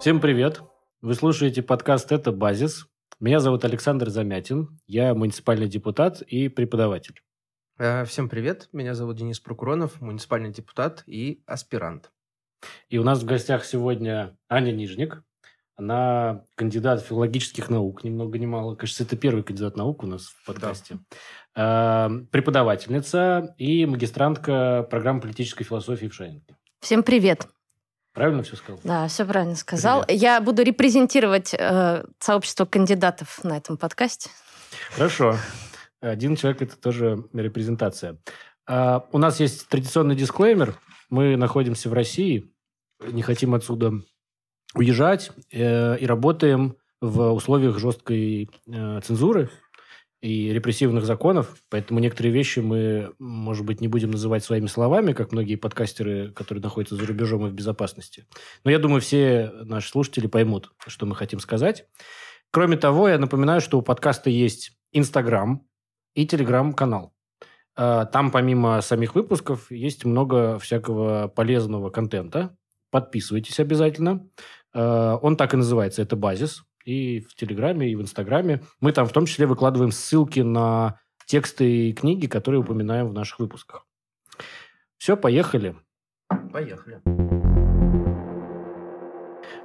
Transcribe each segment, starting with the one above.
Всем привет! Вы слушаете подкаст «Это базис». Меня зовут Александр Замятин. Я муниципальный депутат и преподаватель. Э, всем привет. Меня зовут Денис Прокуронов, муниципальный депутат и аспирант. И у нас в гостях сегодня Аня Нижник. Она кандидат филологических наук, ни много ни мало. Кажется, это первый кандидат наук у нас в подкасте. Да. Преподавательница и магистрантка программы политической философии в Шайнке. Всем привет. Правильно все сказал? Да, все правильно сказал. Привет. Я буду репрезентировать э, сообщество кандидатов на этом подкасте. Хорошо. Один человек – это тоже репрезентация. Uh, у нас есть традиционный дисклеймер. Мы находимся в России, не хотим отсюда уезжать э, и работаем в условиях жесткой э, цензуры и репрессивных законов, поэтому некоторые вещи мы, может быть, не будем называть своими словами, как многие подкастеры, которые находятся за рубежом и в безопасности. Но я думаю, все наши слушатели поймут, что мы хотим сказать. Кроме того, я напоминаю, что у подкаста есть Инстаграм и Телеграм-канал. А, там помимо самих выпусков есть много всякого полезного контента. Подписывайтесь обязательно. А, он так и называется, это базис и в Телеграме, и в Инстаграме. Мы там в том числе выкладываем ссылки на тексты и книги, которые упоминаем в наших выпусках. Все, поехали. Поехали.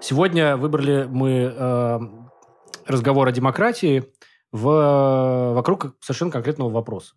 Сегодня выбрали мы э, разговор о демократии в, вокруг совершенно конкретного вопроса.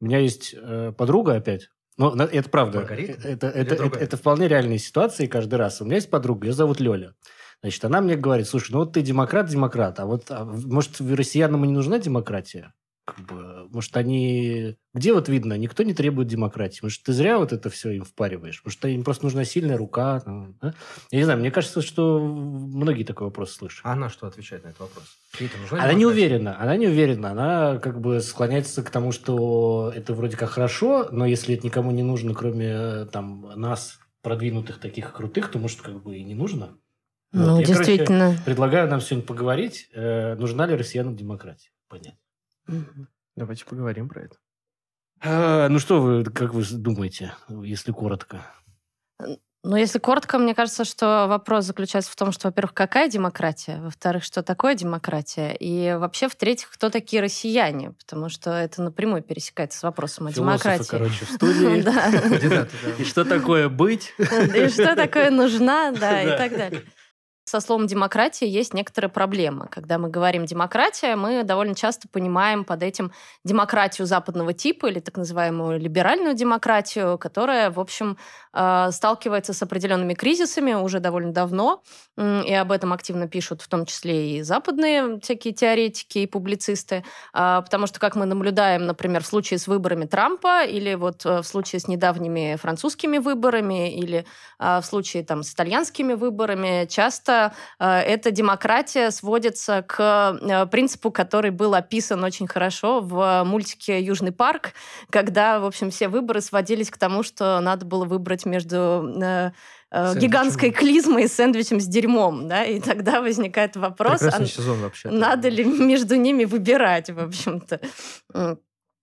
У меня есть э, подруга опять. Ну, это правда. Маргарита? Это, это, это, это вполне реальные ситуации каждый раз. У меня есть подруга, ее зовут Лёля. Значит, она мне говорит, слушай, ну вот ты демократ-демократ, а вот, а, может, россиянам и не нужна демократия? Как бы, может, они... Где вот видно, никто не требует демократии. Может, ты зря вот это все им впариваешь? Может, им просто нужна сильная рука? Там, да? Я не знаю, мне кажется, что многие такой вопрос слышат. А она что отвечает на этот вопрос? Она не уверена. Она не уверена. Она как бы склоняется к тому, что это вроде как хорошо, но если это никому не нужно, кроме там нас, продвинутых таких крутых, то, может, как бы и не нужно. Ну, вот. действительно. короче, предлагаю нам сегодня поговорить, э, нужна ли россиянам демократия. Понятно. Угу. Давайте поговорим про это. А, ну что вы, как вы думаете, если коротко? Ну, если коротко, мне кажется, что вопрос заключается в том, что, во-первых, какая демократия, во-вторых, что такое демократия, и вообще, в-третьих, кто такие россияне, потому что это напрямую пересекается с вопросом о демократии. короче, в студии. И что такое быть? И что такое нужна, да, и так далее со словом демократия есть некоторые проблемы. Когда мы говорим демократия, мы довольно часто понимаем под этим демократию западного типа или так называемую либеральную демократию, которая, в общем, э, сталкивается с определенными кризисами уже довольно давно, и об этом активно пишут в том числе и западные всякие теоретики и публицисты, а, потому что, как мы наблюдаем, например, в случае с выборами Трампа или вот э, в случае с недавними французскими выборами или а, в случае там с итальянскими выборами, часто э, эта демократия сводится к э, принципу, который был описан очень хорошо в мультике «Южный парк», когда, в общем, все выборы сводились к тому, что надо было выбрать между э, Сэндвичем. гигантской клизмой и сэндвичем с дерьмом, да, и тогда возникает вопрос, а сезон вообще. надо ли между ними выбирать, в общем-то.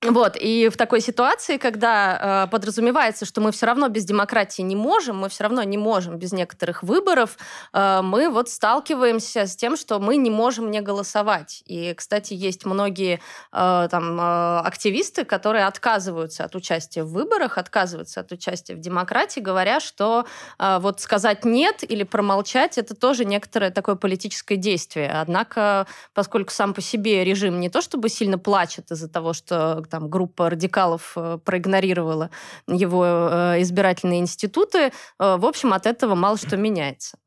Вот, и в такой ситуации, когда э, подразумевается, что мы все равно без демократии не можем, мы все равно не можем без некоторых выборов, э, мы вот сталкиваемся с тем, что мы не можем не голосовать. И, кстати, есть многие э, там э, активисты, которые отказываются от участия в выборах, отказываются от участия в демократии, говоря, что э, вот сказать нет или промолчать это тоже некоторое такое политическое действие. Однако, поскольку сам по себе режим не то чтобы сильно плачет из-за того, что там группа радикалов э, проигнорировала его э, избирательные институты, э, в общем, от этого мало что меняется.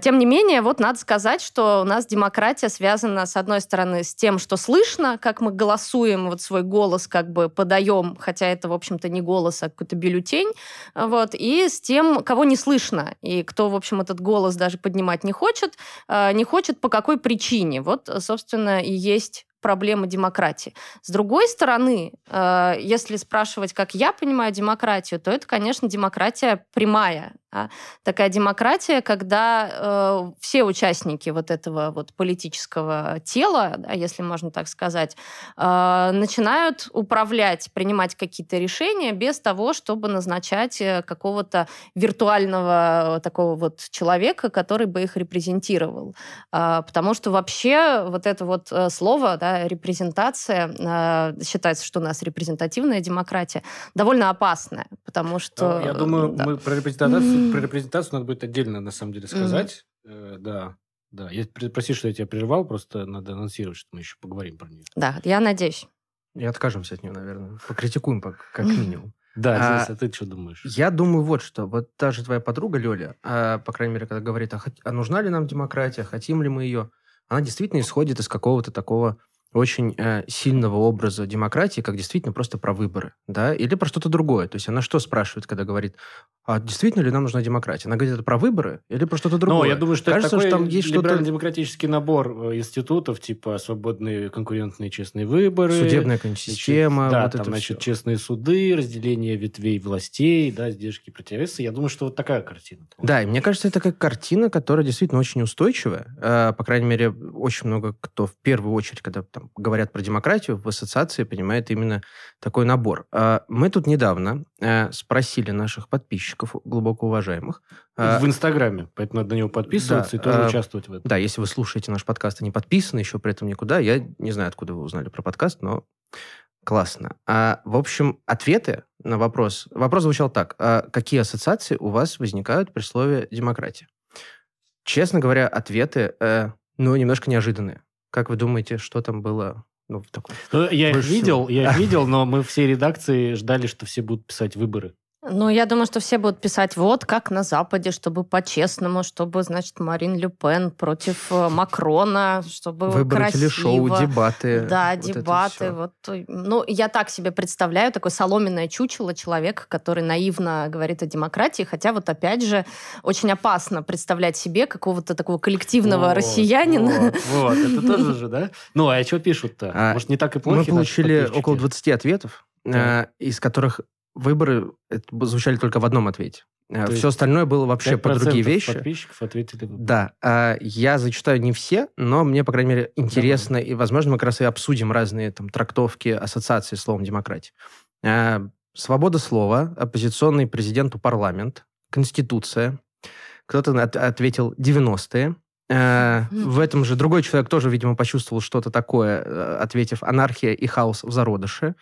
Тем не менее, вот надо сказать, что у нас демократия связана, с одной стороны, с тем, что слышно, как мы голосуем, вот свой голос как бы подаем, хотя это, в общем-то, не голос, а какой-то бюллетень, вот, и с тем, кого не слышно, и кто, в общем, этот голос даже поднимать не хочет, не хочет по какой причине. Вот, собственно, и есть проблемы демократии. С другой стороны, э, если спрашивать, как я понимаю демократию, то это, конечно, демократия прямая? Такая демократия, когда э, все участники вот этого вот политического тела, да, если можно так сказать, э, начинают управлять, принимать какие-то решения без того, чтобы назначать э, какого-то виртуального такого вот человека, который бы их репрезентировал. Э, потому что вообще вот это вот э, слово, да, репрезентация, э, считается, что у нас репрезентативная демократия, довольно опасная, потому что... Я думаю, да. мы про репрезентацию, про репрезентацию надо будет отдельно, на самом деле, сказать. Mm-hmm. Да, да. Я, прости, что я тебя прервал, просто надо анонсировать, что мы еще поговорим про нее. Да, я надеюсь. И откажемся от нее, наверное. Покритикуем, как минимум. Да, а, а ты что думаешь? Я думаю вот что. Вот та же твоя подруга Лёля, а, по крайней мере, когда говорит, а, а нужна ли нам демократия, хотим ли мы ее, она действительно исходит из какого-то такого очень э, сильного образа демократии, как действительно просто про выборы, да, или про что-то другое. То есть она что спрашивает, когда говорит, а действительно ли нам нужна демократия? Она говорит, это про выборы или про что-то другое? Ну, я думаю, что Кажется, это такой что там есть что-то... демократический набор э, институтов, типа свободные, конкурентные, честные выборы. Судебная система. Да, вот там, это значит, все. честные суды, разделение ветвей властей, да, сдержки противовеса. Я думаю, что вот такая картина. Да, и мне кажется, это как картина, которая действительно очень устойчивая. Э, по крайней мере, очень много кто в первую очередь, когда там говорят про демократию, в ассоциации понимает именно такой набор. Э, мы тут недавно э, спросили наших подписчиков, глубоко уважаемых. В а, Инстаграме, поэтому надо на него подписываться да, и тоже а, участвовать в этом. Да, если вы слушаете наш подкаст и не подписаны еще при этом никуда, я не знаю, откуда вы узнали про подкаст, но классно. А, в общем, ответы на вопрос... Вопрос звучал так. А какие ассоциации у вас возникают при слове «демократия»? Честно говоря, ответы, э, ну, немножко неожиданные. Как вы думаете, что там было ну, в таком... Ну, я их видел, я их видел, но мы все редакции ждали, что все будут писать выборы. Ну, я думаю, что все будут писать вот как на Западе, чтобы по-честному, чтобы, значит, Марин Ле Пен против э, Макрона, чтобы Выборы красиво. телешоу, дебаты. Да, вот дебаты. Вот. Ну, я так себе представляю, такое соломенное чучело, человек, который наивно говорит о демократии, хотя вот опять же очень опасно представлять себе какого-то такого коллективного вот, россиянина. Вот, вот, это тоже же, да? Ну, а что пишут-то? А, Может, не так и плохо? Мы получили около 20 ответов, да. Э, из которых выборы звучали только в одном ответе. То все остальное было вообще про другие вещи. подписчиков ответили. Да. А, я зачитаю не все, но мне, по крайней мере, интересно, Давай. и, возможно, мы как раз и обсудим разные там трактовки ассоциации словом демократия. А, свобода слова, оппозиционный президенту парламент, конституция. Кто-то от, ответил 90-е. А, в этом же другой человек тоже, видимо, почувствовал что-то такое, э, ответив анархия и хаос в зародыше.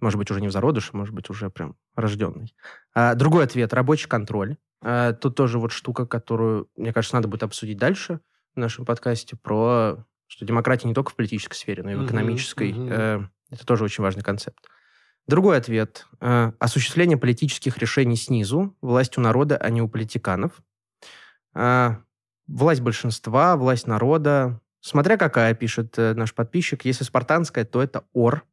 Может быть, уже не в зародыше, может быть, уже прям рожденный. А, другой ответ – рабочий контроль. А, тут тоже вот штука, которую, мне кажется, надо будет обсудить дальше в нашем подкасте, про что демократия не только в политической сфере, но и в экономической. Uh-huh. Э, это тоже очень важный концепт. Другой ответ э, – осуществление политических решений снизу, власть у народа, а не у политиканов. Э, власть большинства, власть народа. Смотря какая, пишет э, наш подписчик. Если спартанская, то это ор,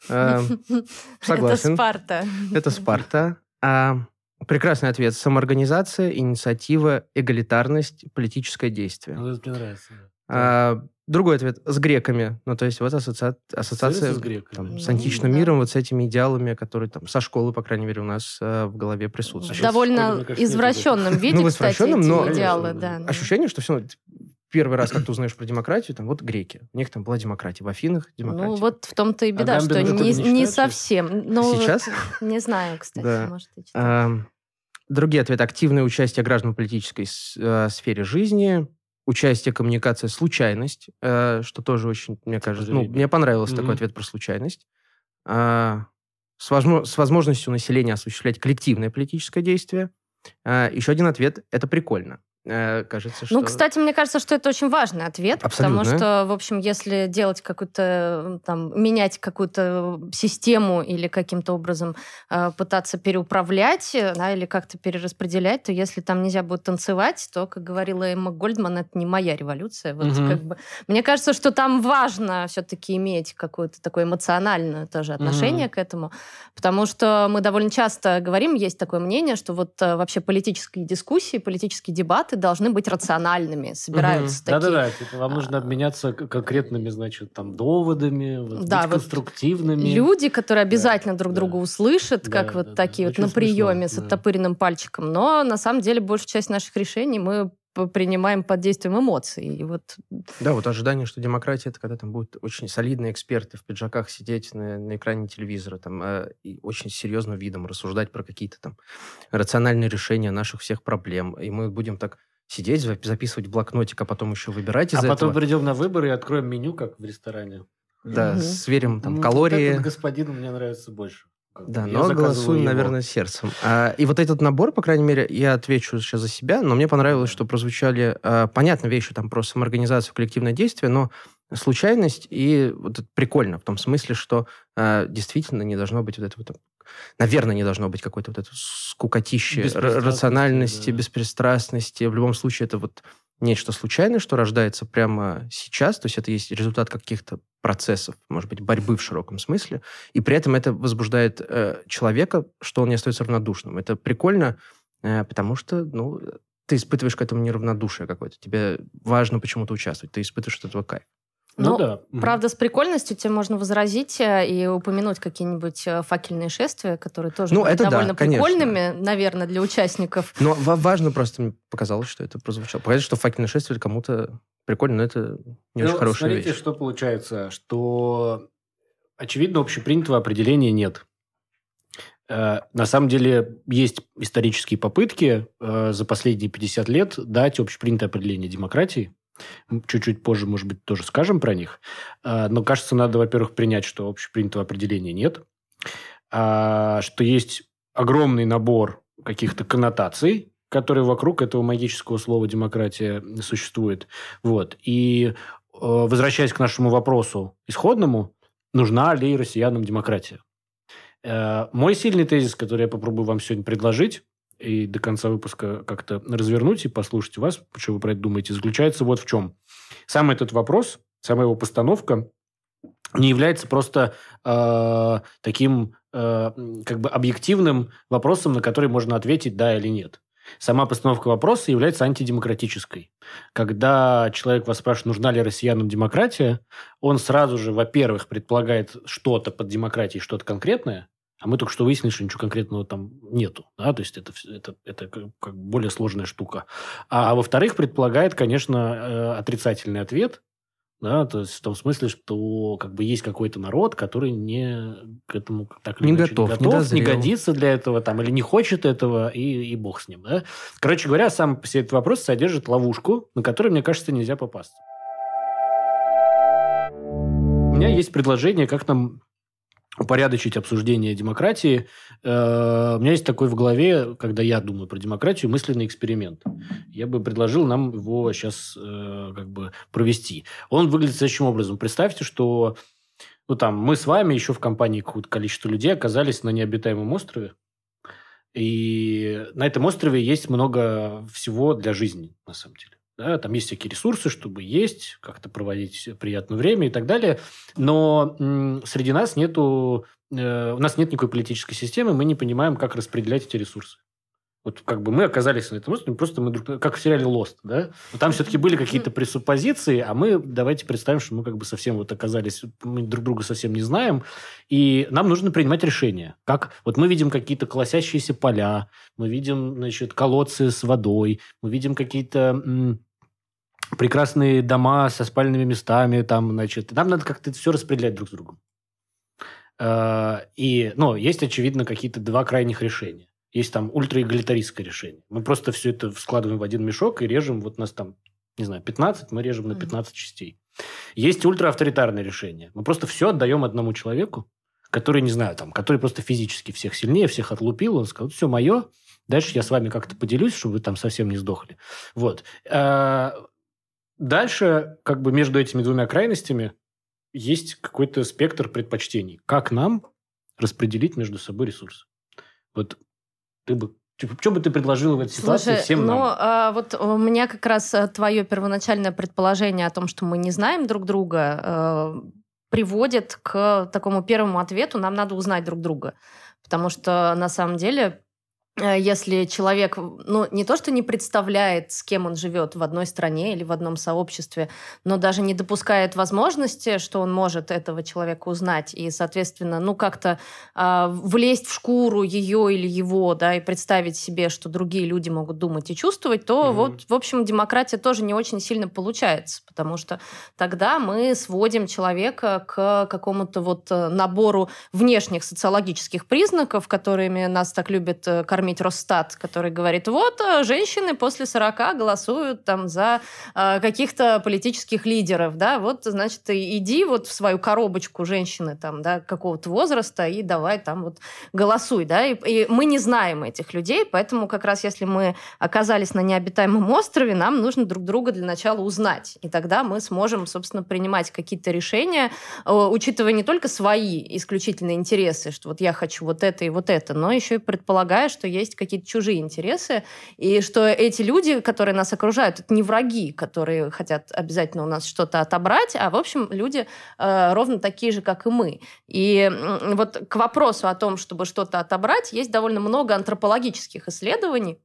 согласен. Это Спарта. Это Спарта. А, прекрасный ответ. Самоорганизация, инициатива, эгалитарность, политическое действие. Ну, это мне нравится. А, другой ответ. С греками. Ну, то есть вот ассоциация, ассоциация с, греками. Там, с античным ну, миром, да. вот с этими идеалами, которые там со школы, по крайней мере, у нас э, в голове присутствуют. Довольно Школе, извращенном виде, ну, кстати, эти но идеалы. Да, ощущение, что все первый раз, как ты узнаешь про демократию, там вот греки. У них там была демократия. В Афинах демократия. Ну, вот в том-то и а беда, а что не, не, не совсем. Ну, Сейчас? Не знаю, кстати, да. может, и а, Другие ответы. Активное участие граждан в политической э, сфере жизни, участие, коммуникация, случайность, э, что тоже очень, мне кажется, ну, мне понравился mm-hmm. такой ответ про случайность. А, с, возможно, с возможностью населения осуществлять коллективное политическое действие. А, еще один ответ – это прикольно. Э, кажется, ну, что... Ну, кстати, мне кажется, что это очень важный ответ, Абсолютно. потому что, в общем, если делать какую-то, там, менять какую-то систему или каким-то образом э, пытаться переуправлять, да, или как-то перераспределять, то если там нельзя будет танцевать, то, как говорила Эмма Гольдман, это не моя революция. Вот, угу. как бы, мне кажется, что там важно все-таки иметь какое-то такое эмоциональное тоже отношение угу. к этому, потому что мы довольно часто говорим, есть такое мнение, что вот э, вообще политические дискуссии, политические дебаты дебаты должны быть рациональными, собираются Мгм. такие... Да-да-да, типа, вам нужно обменяться конкретными, значит, там, доводами, вот, Да, быть вот конструктивными. Люди, которые обязательно друг да. друга услышат, Да, как да, вот да. такие вот Очень на приеме смешно, с да. оттопыренным пальчиком. Но на самом деле большую часть наших решений мы принимаем под действием эмоций. И вот Да, вот ожидание, что демократия это когда там будут очень солидные эксперты в пиджаках сидеть на, на экране телевизора там, э, и очень серьезным видом рассуждать про какие-то там рациональные решения наших всех проблем. И мы будем так сидеть, зап- записывать в блокнотик, а потом еще выбирать из А потом этого. придем на выборы и откроем меню, как в ресторане. Да, Мгм. сверим там Ну, калории. Вот этот господин мне нравится больше. Да, я но голосуем, его. наверное, сердцем. А, и вот этот набор, по крайней мере, я отвечу сейчас за себя, но мне понравилось, что прозвучали, а, понятно, вещи там про самоорганизацию, коллективное действие, но случайность и вот это прикольно в том смысле, что а, действительно не должно быть вот это вот, наверное, не должно быть какой-то вот это скукотищи, рациональности, да. беспристрастности. В любом случае, это вот нечто случайное, что рождается прямо сейчас, то есть это есть результат каких-то процессов, может быть, борьбы в широком смысле, и при этом это возбуждает э, человека, что он не остается равнодушным. Это прикольно, э, потому что, ну, ты испытываешь к этому неравнодушие какое-то. Тебе важно почему-то участвовать, ты испытываешь от этого кайф. Ну, Ну, да. Правда, с прикольностью тебе можно возразить э, и упомянуть какие-нибудь э, факельные шествия, которые тоже Ну, были это да, довольно конечно. прикольными, наверное, для участников. Но ва- важно просто, мне показалось, что это прозвучало. Показать, что факельное шествие кому-то прикольно, но это не Ну, очень хорошая смотрите, вещь. что получается, что очевидно общепринятого определения нет. Э, На самом деле есть исторические попытки за последние 50 лет дать общепринятое определение демократии. Чуть-чуть позже, может быть, тоже скажем про них. Э, Но, кажется, надо, во-первых, принять, что общепринятого определения нет, а, что есть огромный набор каких-то коннотаций, которые вокруг этого магического слова демократия существует. Вот. И э, возвращаясь к нашему вопросу исходному, нужна ли россиянам демократия? Э, Мой сильный тезис, который я попробую вам сегодня предложить, и до конца выпуска как-то развернуть и послушать вас, что вы про это думаете, заключается вот в чем. Сам этот вопрос, сама его постановка не является просто э, таким э, как бы объективным вопросом, на который можно ответить да или нет. Сама постановка вопроса является антидемократической. Когда человек вас спрашивает, нужна ли россиянам демократия, он сразу же, во-первых, предполагает что-то под демократией, что-то конкретное, а мы только что выяснили, что ничего конкретного там нету. Да? То есть это, это, это как, более сложная штука. А, а во-вторых, предполагает, конечно, э, отрицательный ответ, да, то есть в том смысле, что как бы есть какой-то народ, который не к этому так или Не иначе готов, не готов, не дозрел. годится для этого там или не хочет этого и, и бог с ним. Да? Короче говоря, сам себе этот вопрос содержит ловушку, на которую, мне кажется, нельзя попасть. У меня есть предложение, как нам упорядочить обсуждение демократии. Э, У меня есть такой в голове, когда я думаю про демократию, мысленный эксперимент. Я бы предложил нам его сейчас как бы провести. Он выглядит следующим образом. Представьте, что ну, там, мы с вами еще в компании какого-то количества людей оказались на необитаемом острове. И на этом острове есть много всего для жизни, на самом деле. Да, там есть всякие ресурсы, чтобы есть, как-то проводить приятное время и так далее. Но среди нас нету... э, у нас нет никакой политической системы, мы не понимаем, как распределять эти ресурсы. Вот как бы мы оказались на этом острове, просто мы друг, как в сериале Lost, да? Но там все-таки были какие-то пресуппозиции, а мы давайте представим, что мы как бы совсем вот оказались, мы друг друга совсем не знаем, и нам нужно принимать решения. Как вот мы видим какие-то колосящиеся поля, мы видим, значит, колодцы с водой, мы видим какие-то прекрасные дома со спальными местами, там, значит, нам надо как-то это все распределять друг с другом. Э, И, ну, есть, очевидно, какие-то два крайних решения. Есть там ультраэгалитаристское решение. Мы просто все это складываем в один мешок и режем, вот нас там, не знаю, 15, мы режем на Мгм. 15 частей. Есть ультраавторитарное решение. Мы просто все отдаем одному человеку, который, не знаю, там, который просто физически всех сильнее, всех отлупил, он сказал, все мое, дальше я с вами как-то поделюсь, чтобы вы там совсем не сдохли. Вот. А, Дальше, как бы между этими двумя крайностями есть какой-то спектр предпочтений. Как нам распределить между собой ресурсы? Вот ты бы... Что бы ты предложила в этой ситуации Слушай, всем ну, нам? а, вот у меня как раз а, твое первоначальное предположение о том, что мы не знаем друг друга, э, приводит к такому первому ответу, нам надо узнать друг друга. Потому что на самом деле Э, если человек, ну, не то, что не представляет, с кем он живет в одной стране или в одном сообществе, но даже не допускает возможности, что он может этого человека узнать и, соответственно, ну, как-то э, влезть в шкуру ее или его, да, и представить себе, что другие люди могут думать и чувствовать, то mm-hmm. вот, в общем, демократия тоже не очень сильно получается, потому что тогда мы сводим человека к какому-то вот э, набору внешних социологических признаков, которыми нас так любят э, кормить кормить Росстат, который говорит, вот, э, женщины после 40 голосуют там за э, каких-то политических лидеров, да, вот, значит, иди вот в свою коробочку женщины там, да, какого-то возраста и давай там вот голосуй, да, и, и мы не знаем этих людей, поэтому как раз если мы оказались на необитаемом острове, нам нужно друг друга для начала узнать, и тогда мы сможем, собственно, принимать какие-то решения, э, учитывая не только свои исключительные интересы, что вот я хочу вот это и вот это, но еще и предполагая, что есть какие-то чужие интересы, и что эти люди, которые нас окружают, это не враги, которые хотят обязательно у нас что-то отобрать, а, в общем, люди э, ровно такие же, как и мы. И вот к вопросу о том, чтобы что-то отобрать, есть довольно много антропологических исследований,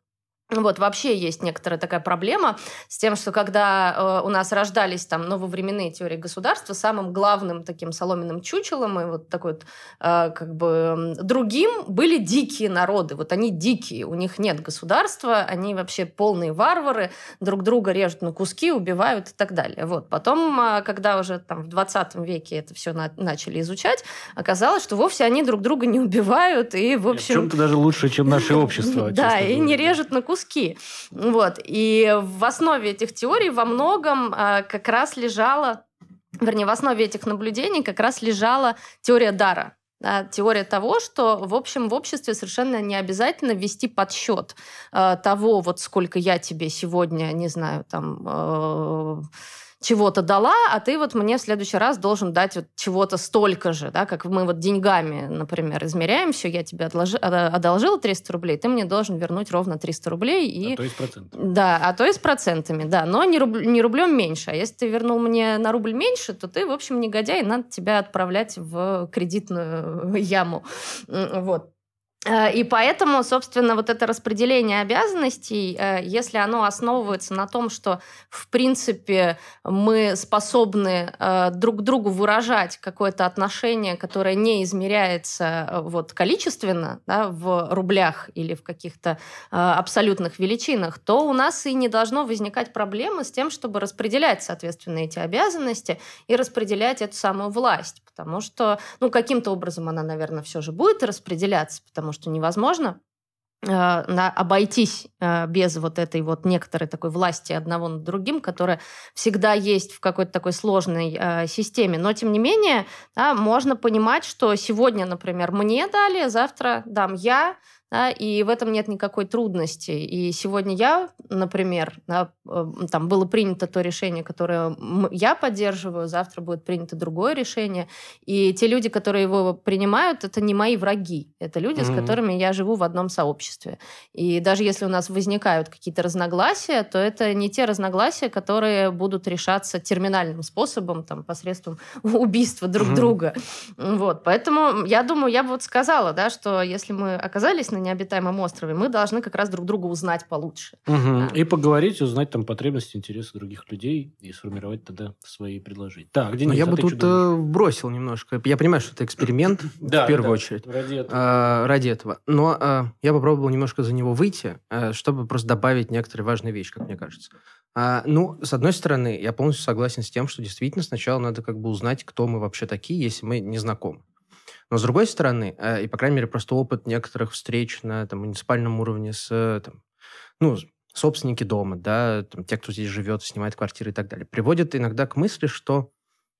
вот, вообще есть некоторая такая проблема с тем, что когда э, у нас рождались там нововременные теории государства, самым главным таким соломенным чучелом и вот такой вот э, как бы другим были дикие народы. Вот они дикие, у них нет государства, они вообще полные варвары, друг друга режут на куски, убивают и так далее. Вот. Потом, э, когда уже там в 20 веке это все на начали изучать, оказалось, что вовсе они друг друга не убивают и, в общем... В чем-то даже лучше, чем наше общество. Да, и не режут на куски куски. Вот. И в основе этих теорий во многом а, как раз лежала, вернее, в основе этих наблюдений как раз лежала теория дара. Да, теория того, что, в общем, в обществе совершенно не обязательно вести подсчет э, того, вот сколько я тебе сегодня, не знаю, там... Э, чего-то дала, а ты вот мне в следующий раз должен дать вот чего-то столько же, да, как мы вот деньгами, например, измеряем все, я тебе отложи, одолжила 300 рублей, ты мне должен вернуть ровно 300 рублей. И... А то и с процентами. Да, а то и с процентами, да, но не, руб... не рублем меньше. А если ты вернул мне на рубль меньше, то ты, в общем, негодяй, надо тебя отправлять в кредитную яму. Вот. Э, и поэтому, собственно, вот это распределение обязанностей, э, если оно основывается на том, что, в принципе, мы способны э, друг другу выражать какое-то отношение, которое не измеряется вот количественно да, в рублях или в каких-то абсолютных величинах, то у нас и не должно возникать проблемы с тем, чтобы распределять, соответственно, эти обязанности и распределять эту самую власть. Потому что, ну, каким-то образом она, наверное, все же будет распределяться, потому что невозможно на, обойтись э, без вот этой вот некоторой такой власти одного над другим, которая всегда есть в какой-то такой сложной э, системе. Но, тем не менее, да, можно понимать, что сегодня, например, мне дали, завтра дам я, да, и в этом нет никакой трудности. И сегодня я, например, да, там было принято то решение, которое я поддерживаю, завтра будет принято другое решение, и те люди, которые его принимают, это не мои враги, это люди, mm-hmm. с которыми я живу в одном сообществе. И даже если у нас возникают какие-то разногласия, то это не те разногласия, которые будут решаться терминальным способом, там, посредством убийства друг mm-hmm. друга. Вот, поэтому я думаю, я бы вот сказала, да, что если мы оказались на необитаемом острове, мы должны как раз друг друга узнать получше. Угу. Да. И поговорить, узнать там потребности, интересы других людей и сформировать тогда свои предложения. Так, Денис, я а бы тут э, бросил немножко. Я понимаю, что это эксперимент в первую очередь. Ради этого. А, ради этого. Но а, я попробовал немножко за него выйти, а, чтобы просто добавить некоторые важные вещи, как мне кажется. А, ну, с одной стороны, я полностью согласен с тем, что действительно сначала надо как бы узнать, кто мы вообще такие, если мы не знакомы. Но с другой стороны, э, и, по крайней мере, просто опыт некоторых встреч на там, муниципальном уровне с там, ну, собственники дома, да, там, те, кто здесь живет, снимает квартиры и так далее, приводит иногда к мысли, что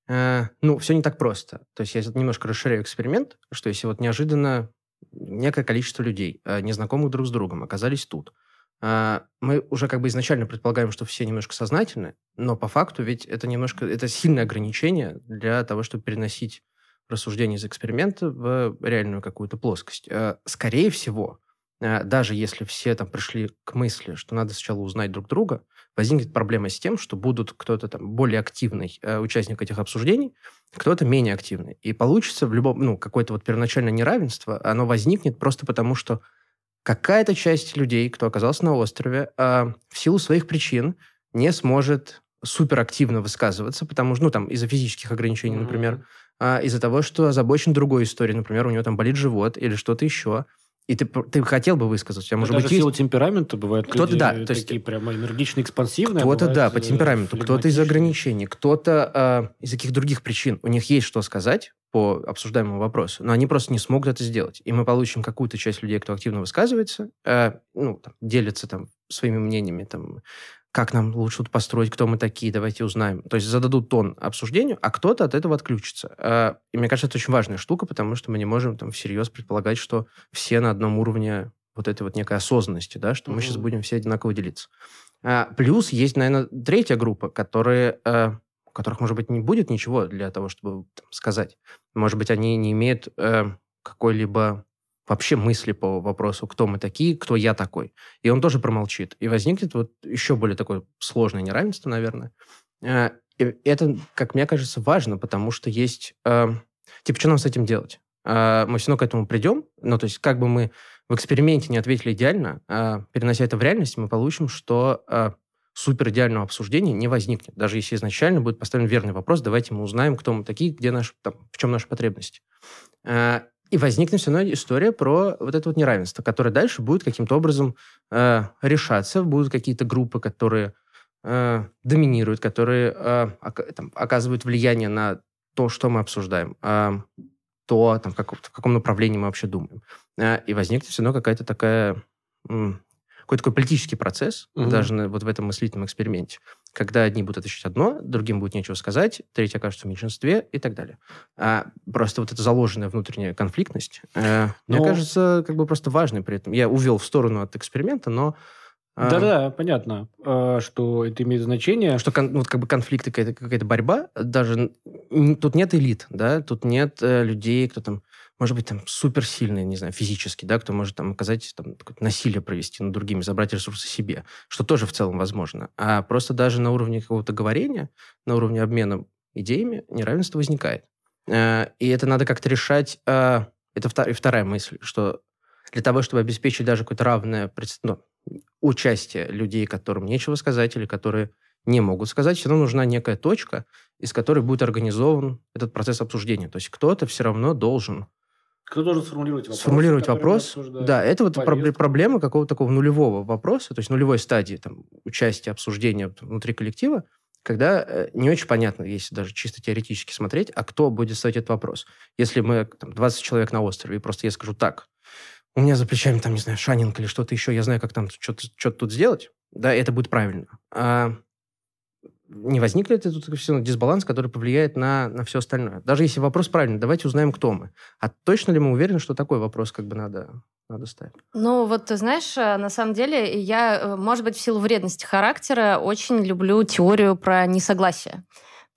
э, ну, все не так просто. То есть я немножко расширяю эксперимент, что если вот неожиданно некое количество людей, э, незнакомых друг с другом, оказались тут, э, мы уже как бы изначально предполагаем, что все немножко сознательны, но по факту ведь это немножко, это сильное ограничение для того, чтобы переносить рассуждений из эксперимента в реальную какую-то плоскость. Э, скорее всего, э, даже если все там пришли к мысли, что надо сначала узнать друг друга, возникнет проблема с тем, что будут кто-то там более активный э, участник этих обсуждений, кто-то менее активный. И получится в любом, ну, какое-то вот первоначальное неравенство, оно возникнет просто потому, что какая-то часть людей, кто оказался на острове, в силу своих причин не сможет суперактивно высказываться, потому что, ну, там, из-за физических ограничений, mm-hmm. например, а, из-за того, что озабочен другой историей, например, у него там болит живот или что-то еще, и ты, ты хотел бы высказать. У тебя, может даже быть, в силу темперамента бывают кто-то, да, то есть, такие прямо энергично экспансивные. Кто-то, а да, по темпераменту, кто-то из ограничений, кто-то э, из каких других причин. У них есть что сказать по обсуждаемому вопросу, но они просто не смогут это сделать. И мы получим какую-то часть людей, кто активно высказывается, э, ну, там, делится там своими мнениями, там, как нам лучше тут построить, кто мы такие, давайте узнаем. То есть зададут тон обсуждению, а кто-то от этого отключится. А, и мне кажется, это очень важная штука, потому что мы не можем там всерьез предполагать, что все на одном уровне вот этой вот некой осознанности, да, что mm-hmm. мы сейчас будем все одинаково делиться. А, плюс есть, наверное, третья группа, которые, а, у которых, может быть, не будет ничего для того, чтобы там, сказать. Может быть, они не имеют а, какой-либо вообще мысли по вопросу, кто мы такие, кто я такой. И он тоже промолчит. И возникнет вот еще более такое сложное неравенство, наверное. Э, и это, как мне кажется, важно, потому что есть... Э, типа, что нам с этим делать? Э, мы все равно к этому придем. Ну, то есть, как бы мы в эксперименте не ответили идеально, перенося это в реальность, мы получим, что супер идеального обсуждения не возникнет. Даже если изначально будет поставлен верный вопрос, давайте мы узнаем, кто мы такие, где наш, там, в чем наша потребность. И возникнет все равно история про вот это вот неравенство, которое дальше будет каким-то образом э, решаться. Будут какие-то группы, которые э, доминируют, которые э, там, оказывают влияние на то, что мы обсуждаем, э, то, там, как, в каком направлении мы вообще думаем. Э, и возникнет все равно какая-то такая... Какой-то такой политический процесс, угу. даже вот в этом мыслительном эксперименте, когда одни будут отвечать одно, другим будет нечего сказать, третьи окажутся в меньшинстве и так далее. А просто вот эта заложенная внутренняя конфликтность, э, но... мне кажется, как бы просто важной при этом. Я увел в сторону от эксперимента, но э, да-да, понятно, э, что это имеет значение. Что кон, вот как бы конфликты, какая-то, какая борьба, даже тут нет элит, да, тут нет э, людей, кто там может быть, там, суперсильный, не знаю, физически, да, кто может там оказать там, насилие провести над другими, забрать ресурсы себе, что тоже в целом возможно. А просто даже на уровне какого-то говорения, на уровне обмена идеями неравенство возникает. Э, и это надо как-то решать. Э, это вторая мысль, что для того, чтобы обеспечить даже какое-то равное ну, участие людей, которым нечего сказать или которые не могут сказать, все равно нужна некая точка, из которой будет организован этот процесс обсуждения. То есть кто-то все равно должен кто должен сформулировать вопрос? Сформулировать вопрос, да, это вот повестку. проблема какого-то такого нулевого вопроса, то есть нулевой стадии там, участия, обсуждения внутри коллектива, когда э, не очень понятно, если даже чисто теоретически смотреть, а кто будет ставить этот вопрос. Если мы там, 20 человек на острове, и просто я скажу так, у меня за плечами там, не знаю, шанинг или что-то еще, я знаю, как там что-то, что тут сделать, да, это будет правильно. А не возникнет ли тут все дисбаланс, который повлияет на, на все остальное? Даже если вопрос правильный, давайте узнаем, кто мы. А точно ли мы уверены, что такой вопрос как бы надо, надо ставить? Ну, вот ты знаешь, э, на самом деле я, э, может быть, в силу вредности характера очень люблю теорию про несогласие.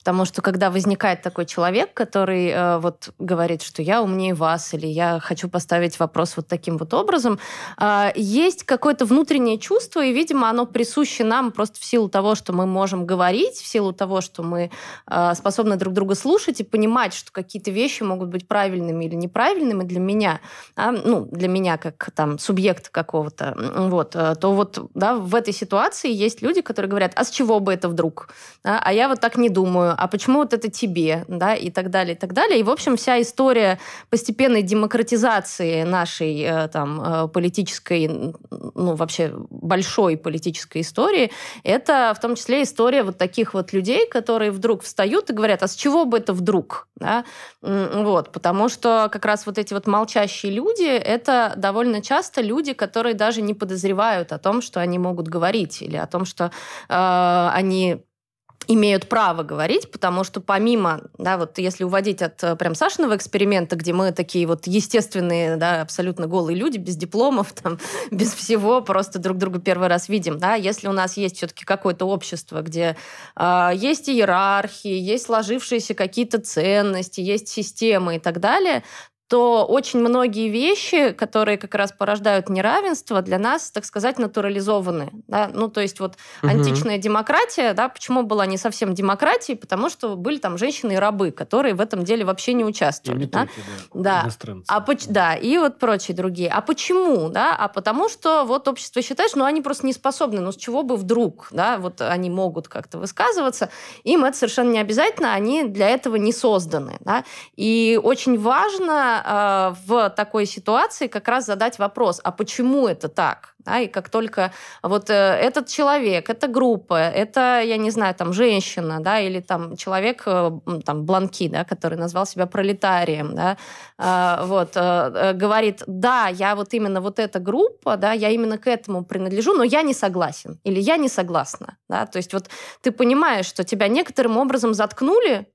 Потому что когда возникает такой человек, который э, вот говорит, что я умнее вас, или я хочу поставить вопрос вот таким вот образом, э, есть какое-то внутреннее чувство, и, видимо, оно присуще нам просто в силу того, что мы можем говорить, в силу того, что мы э, способны друг друга слушать и понимать, что какие-то вещи могут быть правильными или неправильными для меня, а, ну, для меня как там субъект какого-то, вот, э, то вот, да, в этой ситуации есть люди, которые говорят, а с чего бы это вдруг? Да? А я вот так не думаю, а почему вот это тебе, да, и так далее, и так далее. И, в общем, вся история постепенной демократизации нашей э, там э, политической, ну, вообще большой политической истории, это в том числе история вот таких вот людей, которые вдруг встают и говорят, а с чего бы это вдруг, да, вот, потому что как раз вот эти вот молчащие люди, это довольно часто люди, которые даже не подозревают о том, что они могут говорить, или о том, что э, они имеют право говорить, потому что помимо, да, вот если уводить от э, прям Сашиного эксперимента, где мы такие вот естественные, да, абсолютно голые люди, без дипломов, там, без всего, просто друг друга первый раз видим, да, если у нас есть все-таки какое-то общество, где э, есть иерархии, есть сложившиеся какие-то ценности, есть системы и так далее, то очень многие вещи, которые как раз порождают неравенство, для нас, так сказать, натурализованы. Да? Ну, то есть вот угу. античная демократия, да, почему была не совсем демократией? Потому что были там женщины и рабы, которые в этом деле вообще не участвовали. И да? да. да. А, да, и вот прочие другие. А почему? Да? А потому что вот общество считает, что ну, они просто не способны, ну с чего бы вдруг, да, вот они могут как-то высказываться, им это совершенно не обязательно, они для этого не созданы. Да? И очень важно э, в такой ситуации как раз задать вопрос, а почему это так? Да, и как только вот э, этот человек, эта группа, это, я не знаю, там, женщина, да, или там человек, э, там, Бланки, да, который назвал себя пролетарием, да, э, вот, э, говорит, да, я вот именно вот эта группа, да, я именно к этому принадлежу, но я не согласен, или я не согласна, да, то есть вот ты понимаешь, что тебя некоторым образом заткнули,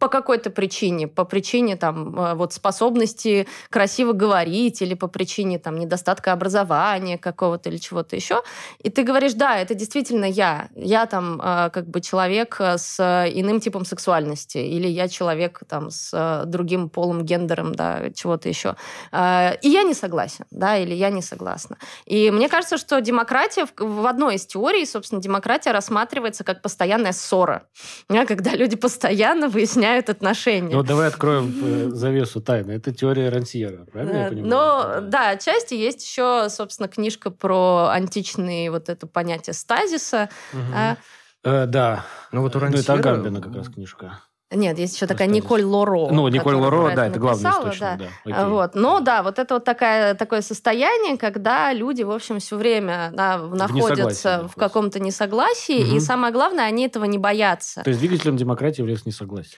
по какой-то причине, по причине там э, вот способности красиво говорить или по причине там недостатка образования какого-то или чего-то еще, и ты говоришь, да, это действительно я, я там э, как бы человек э, с иным типом сексуальности или я человек там с другим полом, гендером, да, чего-то еще, и я не согласен, да, или я не согласна. И мне кажется, что демократия в одной из теорий, собственно, демократия рассматривается как постоянная ссора, когда люди постоянно выясняют выясняют отношения. Ну, давай откроем э, завесу тайны. Это теория Рансьера, правильно я э, понимаю? Ну, да, отчасти есть еще, собственно, книжка про античные вот это понятие стазиса. Э, да. Ну, вот у Рансьера... Ну, это Агамбина как раз книжка. Нет, есть еще такая Николь Лоро. Ну, Николь Лоро, да, это главный источник. Да. Да. Вот. Но да, вот это вот такая, такое состояние, когда люди, в общем, все время да, находятся в, в каком-то несогласии, угу. и самое главное, они этого не боятся. То есть двигателем демократии является несогласие.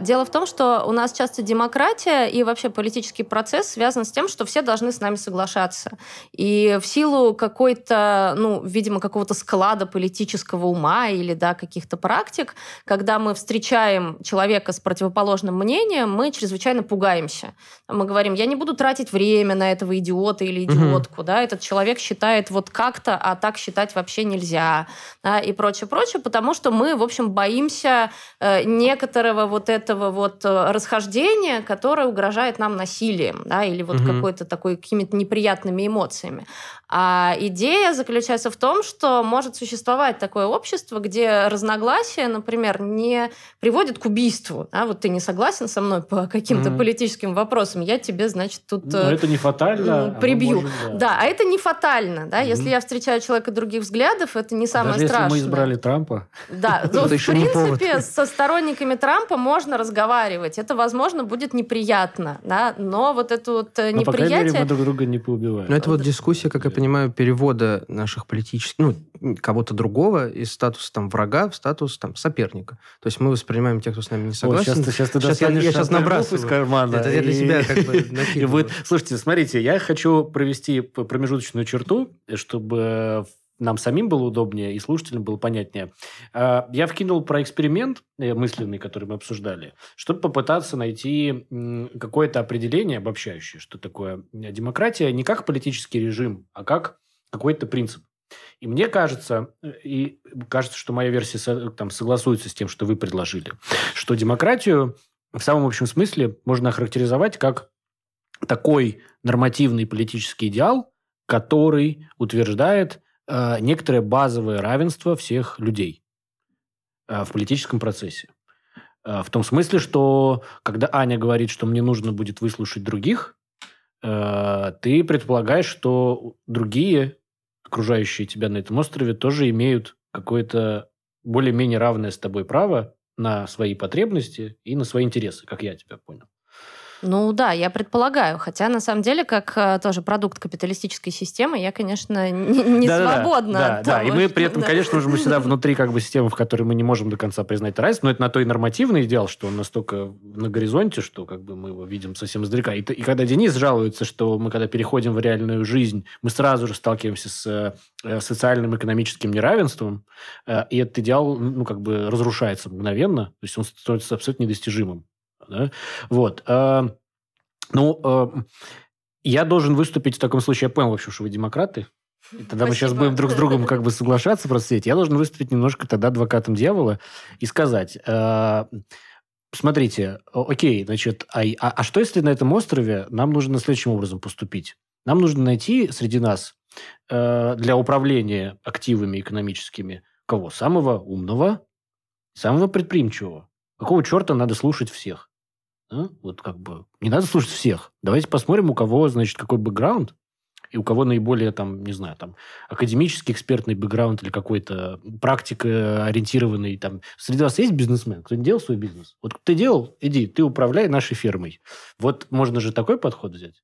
Дело в том, что у нас часто демократия и вообще политический процесс связан с тем, что все должны с нами соглашаться. И в силу какой-то, ну, видимо, какого-то склада политического ума или, да, каких-то практик, когда мы встречаем человека с противоположным мнением, мы чрезвычайно пугаемся. Мы говорим, я не буду тратить время на этого идиота или идиотку, угу. да, этот человек считает вот как-то, а так считать вообще нельзя, да, и прочее, прочее, потому что мы, в общем, боимся э, некоторого вот этого вот э, расхождения, которое угрожает нам насилием, да, или вот угу. какой-то такой какими-то неприятными эмоциями. А идея заключается в том, что может существовать такое общество, где разногласия, например, не приводят к убийству. А вот ты не согласен со мной по каким-то mm политическим вопросам, я тебе, значит, тут... Но это не фатально. Прибью. Может, да. да, а это не фатально. Да? mm Если я встречаю человека других взглядов, это не самое Даже страшное. если мы избрали Трампа. Да, в принципе, со сторонниками Трампа можно разговаривать. Это, возможно, будет неприятно, да? но вот это вот неприятие... Но, по крайней мере, мы друг друга не поубиваем. Но это вот дискуссия, как я понимаю, перевода наших политических, ну, кого-то другого из статуса там врага в статус там соперника. То есть мы воспринимаем тех, кто с нами не согласен. Вот, сейчас, сейчас ты сейчас я, я сейчас набрасываю из кармана. Это и... я для себя как бы накидываю. Слушайте, смотрите, я хочу провести промежуточную черту, чтобы нам самим было удобнее и слушателям было понятнее. А, я вкинул про эксперимент э, мысленный, который мы обсуждали, чтобы попытаться найти какое-то определение обобщающее, что такое демократия не как политический режим, а как какой-то принцип. И мне кажется, э, и кажется, что моя версия там, согласуется с тем, что вы предложили, что демократию в самом общем смысле можно охарактеризовать как такой нормативный политический идеал, который утверждает э, некоторое базовое равенство всех людей э, в политическом процессе. Э, в том смысле, что когда Аня говорит, что мне нужно будет выслушать других, э, ты предполагаешь, что другие окружающие тебя на этом острове, тоже имеют какое-то более-менее равное с тобой право на свои потребности и на свои интересы, как я тебя понял. Ну да, я предполагаю. Хотя, на самом деле, как э, тоже продукт капиталистической системы, я, конечно, не, не да, свободна. Да, да, того, и мы при этом, да. конечно же, мы всегда внутри как бы системы, в которой мы не можем до конца признать равенство, но это на то и нормативный идеал, что он настолько на горизонте, что как бы мы его видим совсем издалека. И, и когда Денис жалуется, что мы когда переходим в реальную жизнь, мы сразу же сталкиваемся с э, социальным экономическим неравенством, э, и этот идеал, ну, как бы разрушается мгновенно, то есть он становится абсолютно недостижимым. Да? Вот. А, ну, а, я должен выступить в таком случае. Я понял, в общем, что вы демократы. И тогда Спасибо. мы сейчас будем друг с другом как бы соглашаться просто сидеть. Я должен выступить немножко тогда адвокатом дьявола и сказать, а, смотрите, окей, значит, а, а, а что если на этом острове нам нужно следующим образом поступить? Нам нужно найти среди нас э, для управления активами экономическими кого? Самого умного, самого предприимчивого. Какого черта надо слушать всех? А? Вот как бы не надо слушать всех. Давайте посмотрим, у кого, значит, какой бэкграунд, и у кого наиболее, там, не знаю, там, академический экспертный бэкграунд или какой-то практика ориентированный, там, среди вас есть бизнесмен? Кто не делал свой бизнес? Вот ты делал, иди, ты управляй нашей фермой. Вот можно же такой подход взять.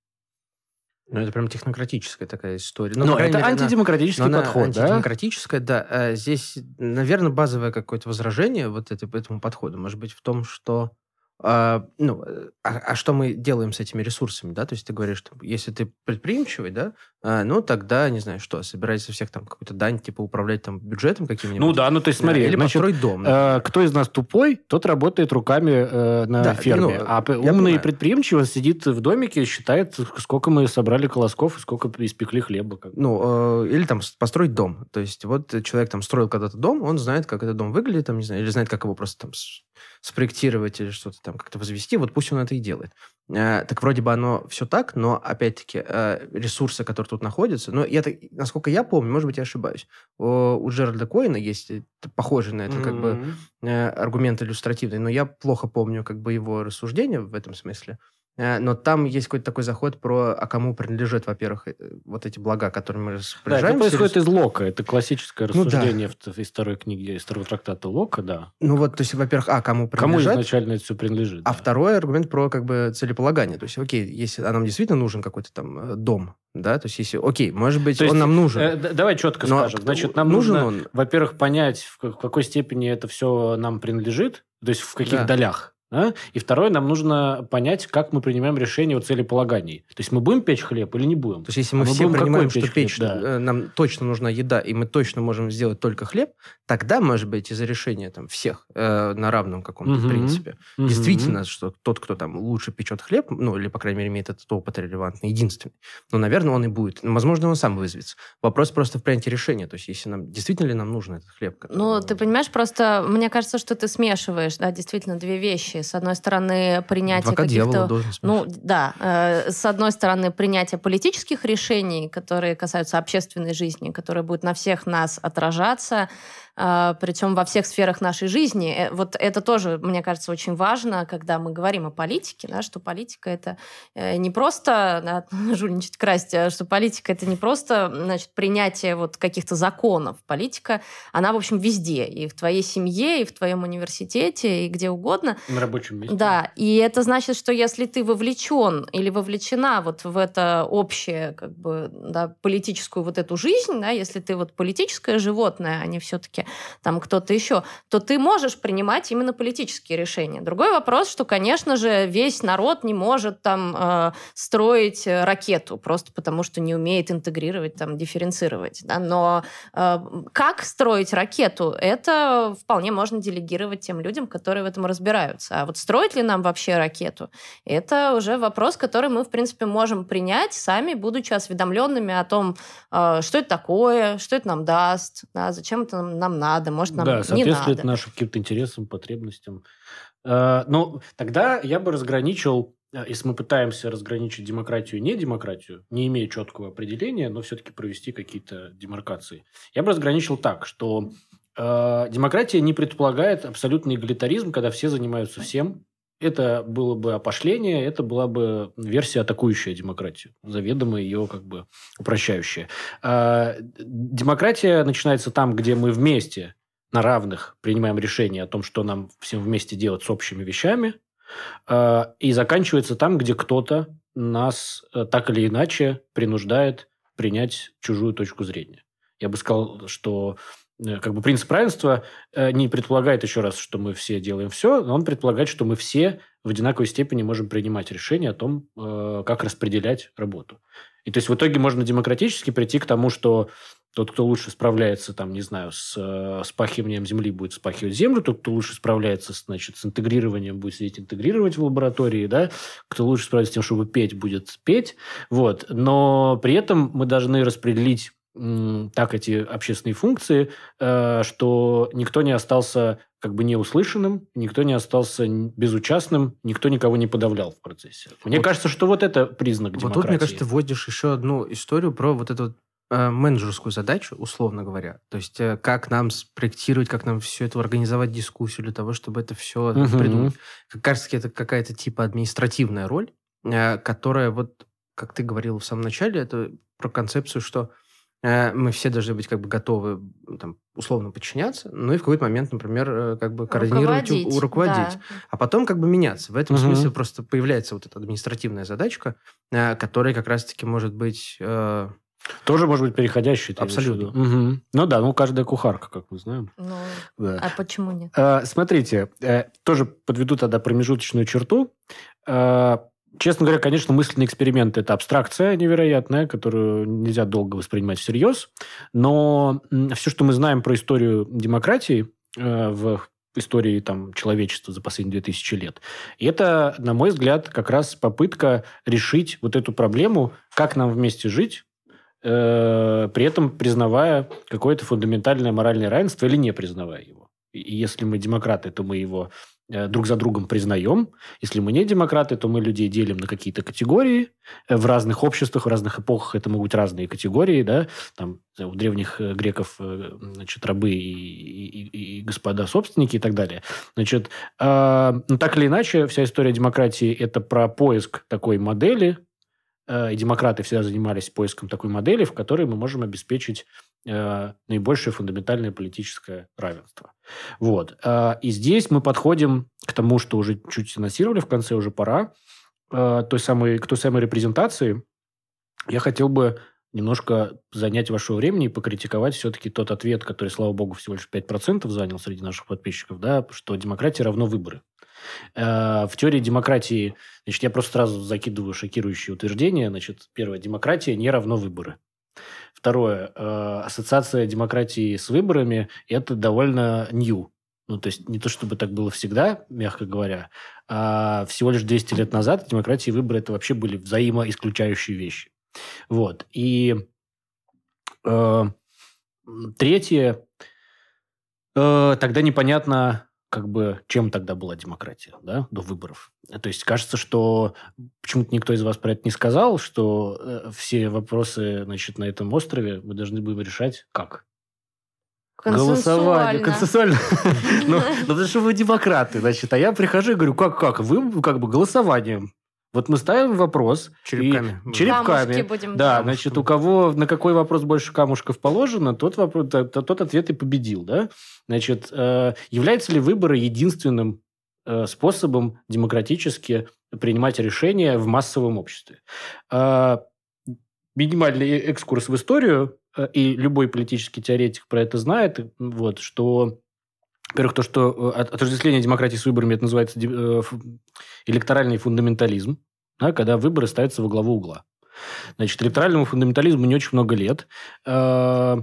Ну, это прям технократическая такая история. Ну, Но это мере, антидемократический она, подход, антидемократическая, да? да. Здесь, наверное, базовое какое-то возражение вот это, этому подходу может быть в том, что а, ну, э, а, а что мы делаем с этими ресурсами, да? То есть ты говоришь, что если ты предприимчивый, да, а, ну тогда, не знаю, что, собираешься всех там какую-то дань, типа управлять там бюджетом каким-нибудь. Ну да, ну то есть смотри, или значит, построить дом. Э, кто из нас тупой, тот работает руками э, на да, ферме, ну, а умный и предприимчивый сидит в домике и считает, сколько мы собрали колосков и сколько испекли хлеба. Как. Ну, э, или там построить дом. То есть вот человек там строил когда-то дом, он знает, как этот дом выглядит, там, не знаю, или знает, как его просто там спроектировать или что-то там как-то возвести, вот пусть он это и делает. Э, так вроде бы оно все так, но опять-таки э, ресурсы, которые тут находятся, но я, насколько я помню, может быть, я ошибаюсь, у Джеральда Коина есть похожий на это mm-hmm. как бы э, аргумент иллюстративный, но я плохо помню как бы его рассуждения в этом смысле. Э, но там есть какой-то такой заход про, а кому принадлежат, во-первых, э, вот эти блага, которыми мы распоряжаемся. Да, это происходит из Лока. Это классическое рассуждение ну, да. из второй книги, из второго трактата Лока, да. Ну вот, то есть, во-первых, а, кому принадлежат. Кому изначально это все принадлежит. А да. второй аргумент про как бы целеполагание. То есть, окей, если а нам действительно нужен какой-то там э, дом, да, то есть если, окей, может быть, то есть, он нам нужен. Э, давай четко но скажем. Значит, нам нужен нужно, он... во-первых, понять, в какой степени это все нам принадлежит, то есть в каких да. долях. Да? И второе, нам нужно понять, как мы принимаем решение о целеполагании. То есть мы будем печь хлеб или не будем? То есть если мы, а мы все принимаем, что печь, печь да. Э, нам точно нужна еда, и мы точно можем сделать только хлеб, тогда, может быть, из-за решения там, всех э, на равном каком-то угу. принципе, угу. действительно, что тот, кто там лучше печет хлеб, ну, или, по крайней мере, имеет этот опыт релевантный, единственный, ну, наверное, он и будет. Ну, возможно, он сам вызовется. Вопрос просто в принятии решения. То есть если нам действительно ли нам нужен этот хлеб? Который... Ну, ты понимаешь, просто мне кажется, что ты смешиваешь, да, действительно, две вещи с одной стороны, принятие каких-то... Ну, да. Э, с одной стороны, принятие политических решений, которые касаются общественной жизни, которые будут на всех нас отражаться, причем во всех сферах нашей жизни. Э, вот это тоже, мне кажется, очень важно, когда мы говорим о политике, да, что политика это э, не просто да, жульничать, красть, а что политика это не просто значит, принятие вот каких-то законов. Политика, она, в общем, везде. И в твоей семье, и в твоем университете, и где угодно. На рабочем месте. Да. И это значит, что если ты вовлечен или вовлечена вот в это общее, как бы, да, политическую вот эту жизнь, да, если ты вот политическое животное, а не все-таки там кто-то еще, то ты можешь принимать именно политические решения. Другой вопрос, что, конечно же, весь народ не может там э, строить ракету просто потому, что не умеет интегрировать, там, дифференцировать. Да? Но э, как строить ракету, это вполне можно делегировать тем людям, которые в этом разбираются. А вот строить ли нам вообще ракету, это уже вопрос, который мы, в принципе, можем принять сами, будучи осведомленными о том, э, что это такое, что это нам даст, да, зачем это нам надо, может, нам да, не надо. соответствует нашим каким-то интересам, потребностям. Э, ну, тогда я бы разграничил, э, если мы пытаемся разграничить демократию и не демократию, не имея четкого определения, но все-таки провести какие-то демаркации, я бы разграничил так, что э, демократия не предполагает абсолютный эгалитаризм, когда все занимаются всем, это было бы опошление, это была бы версия атакующая демократию, заведомо ее как бы упрощающая. А демократия начинается там, где мы вместе на равных принимаем решение о том, что нам всем вместе делать с общими вещами, а, и заканчивается там, где кто-то нас э, так или иначе принуждает принять чужую точку зрения. Я бы сказал, что как бы принцип равенства э, не предполагает еще раз, что мы все делаем все, но он предполагает, что мы все в одинаковой степени можем принимать решение о том, э, как распределять работу. И то есть в итоге можно демократически прийти к тому, что тот, кто лучше справляется, там, не знаю, с спахиванием земли, будет спахивать землю, тот, кто лучше справляется, значит, с интегрированием, будет сидеть интегрировать в лаборатории, да, кто лучше справляется с тем, чтобы петь, будет петь, вот. Но при этом мы должны распределить так эти общественные функции, э, что никто не остался как бы неуслышанным, никто не остался безучастным, никто никого не подавлял в процессе. Мне вот, кажется, что вот это признак вот демократии. Вот тут, мне кажется, ты вводишь еще одну историю про вот эту э, менеджерскую задачу, условно говоря. То есть э, как нам спроектировать, как нам все это организовать дискуссию для того, чтобы это все угу. придумать. Кажется, это какая-то типа административная роль, э, которая вот, как ты говорил в самом начале, это про концепцию, что мы все должны быть как бы готовы там, условно подчиняться, ну и в какой-то момент, например, э, как бы координировать, руководить, руководить. Да. а потом как бы меняться. В этом угу. смысле просто появляется вот эта административная задачка, э, которая как раз-таки может быть... Тоже может быть переходящий. Абсолютно. Угу. Ну да, ну каждая кухарка, как мы знаем. Ну, да. А почему нет? А, смотрите, тоже подведу тогда промежуточную черту. Честно говоря, конечно, мысленный эксперимент – это абстракция невероятная, которую нельзя долго воспринимать всерьез. Но все, что мы знаем про историю демократии э, в истории там, человечества за последние 2000 лет. Это, на мой взгляд, как раз попытка решить вот эту проблему, как нам вместе жить, э, при этом признавая какое-то фундаментальное моральное равенство или не признавая его. И если мы демократы, то мы его друг за другом признаем. Если мы не демократы, то мы людей делим на какие-то категории. Э, в разных обществах, в разных эпохах это могут быть разные категории. Да? Там, у древних э, греков значит, рабы и, и, и господа собственники и так далее. Значит, э, ну, так или иначе, вся история демократии – это про поиск такой модели, и демократы всегда занимались поиском такой модели, в которой мы можем обеспечить э, наибольшее фундаментальное политическое равенство. Вот. Э, и здесь мы подходим к тому, что уже чуть анонсировали в конце, уже пора, э, той самой, к той самой репрезентации. Я хотел бы немножко занять вашего времени и покритиковать все-таки тот ответ, который, слава богу, всего лишь 5% занял среди наших подписчиков, да, что демократия равно выборы. В теории демократии, значит, я просто сразу закидываю шокирующие утверждения. Значит, первое, демократия не равно выборы. Второе, э, ассоциация демократии с выборами – это довольно new. Ну, то есть не то, чтобы так было всегда, мягко говоря, а всего лишь 200 лет назад демократия и выборы – это вообще были взаимоисключающие вещи. Вот. И э, третье, э, тогда непонятно, как бы чем тогда была демократия, да, до выборов. То есть кажется, что почему-то никто из вас про это не сказал, что э, все вопросы, значит, на этом острове мы должны будем решать как? Голосование. Консенсуально. Ну, ну, потому что вы демократы, значит. А я прихожу и говорю, как, как? Вы как бы голосованием. Вот мы ставим вопрос. Черепками. И, черепками. будем да, камушком. значит, у кого на какой вопрос больше камушков положено, тот, вопрос, тот, тот ответ и победил. Да? Значит, э, являются ли выборы единственным э, способом демократически принимать решения в массовом обществе? Э, минимальный экскурс в историю, э, и любой политический теоретик про это знает, вот, что во-первых, то, что э, отождествление демократии с выборами, это называется э, электоральный фундаментализм, да, когда выборы ставятся во главу угла. Значит, электоральному фундаментализму не очень много лет. Э,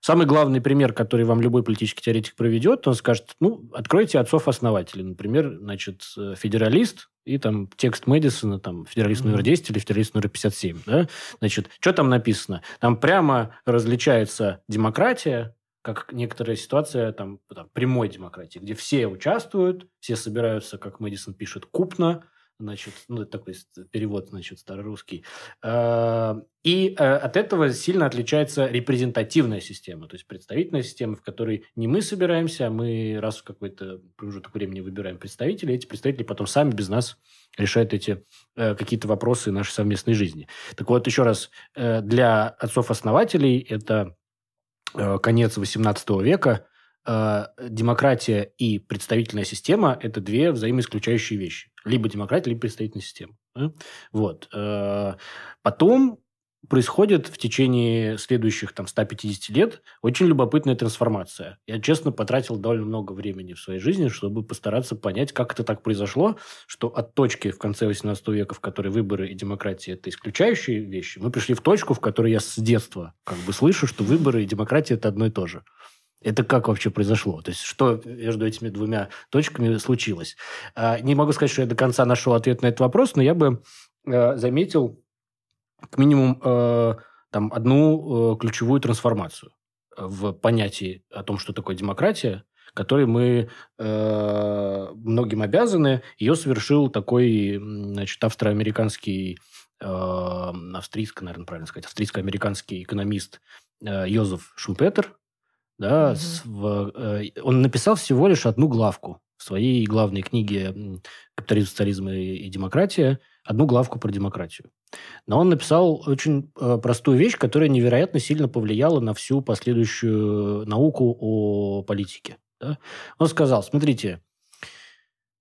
самый главный пример, который вам любой политический теоретик проведет, он скажет, ну, откройте отцов-основателей. Например, значит, федералист и там текст Мэдисона, там, федералист номер 10 или федералист номер 57. Да? Значит, что там написано? Там прямо различается демократия, как некоторая ситуация там, там прямой демократии, где все участвуют, все собираются, как Мэдисон пишет, купно, значит, ну, это такой перевод, значит, старорусский. А, и э, от этого сильно отличается репрезентативная система, то есть представительная система, в которой не мы собираемся, а мы раз в какой-то промежуток времени выбираем представителей, эти представители потом сами без нас решают эти э, какие-то вопросы нашей совместной жизни. Так вот, еще раз, э, для отцов-основателей это конец XVIII века, э, демократия и представительная система – это две взаимоисключающие вещи. Либо демократия, либо представительная система. Вот. Э, потом происходит в течение следующих там, 150 лет очень любопытная трансформация. Я, честно, потратил довольно много времени в своей жизни, чтобы постараться понять, как это так произошло, что от точки в конце 18 века, в которой выборы и демократия – это исключающие вещи, мы пришли в точку, в которой я с детства как бы слышу, что выборы и демократия – это одно и то же. Это как вообще произошло? То есть, что между этими двумя точками случилось? А, не могу сказать, что я до конца нашел ответ на этот вопрос, но я бы э, заметил, к минимум э, там одну э, ключевую трансформацию в понятии о том, что такое демократия, которой мы э, многим обязаны. Ее совершил такой, значит, австро-американский, э, австрийско, наверное, правильно сказать, австрийско-американский экономист э, Йозеф Шумпетер. Да, mm-hmm. с, в, э, он написал всего лишь одну главку своей главной книге «Капитализм, социализм и, демократия», одну главку про демократию. Но он написал очень э, простую вещь, которая невероятно сильно повлияла на всю последующую науку о политике. Да? Он сказал, смотрите,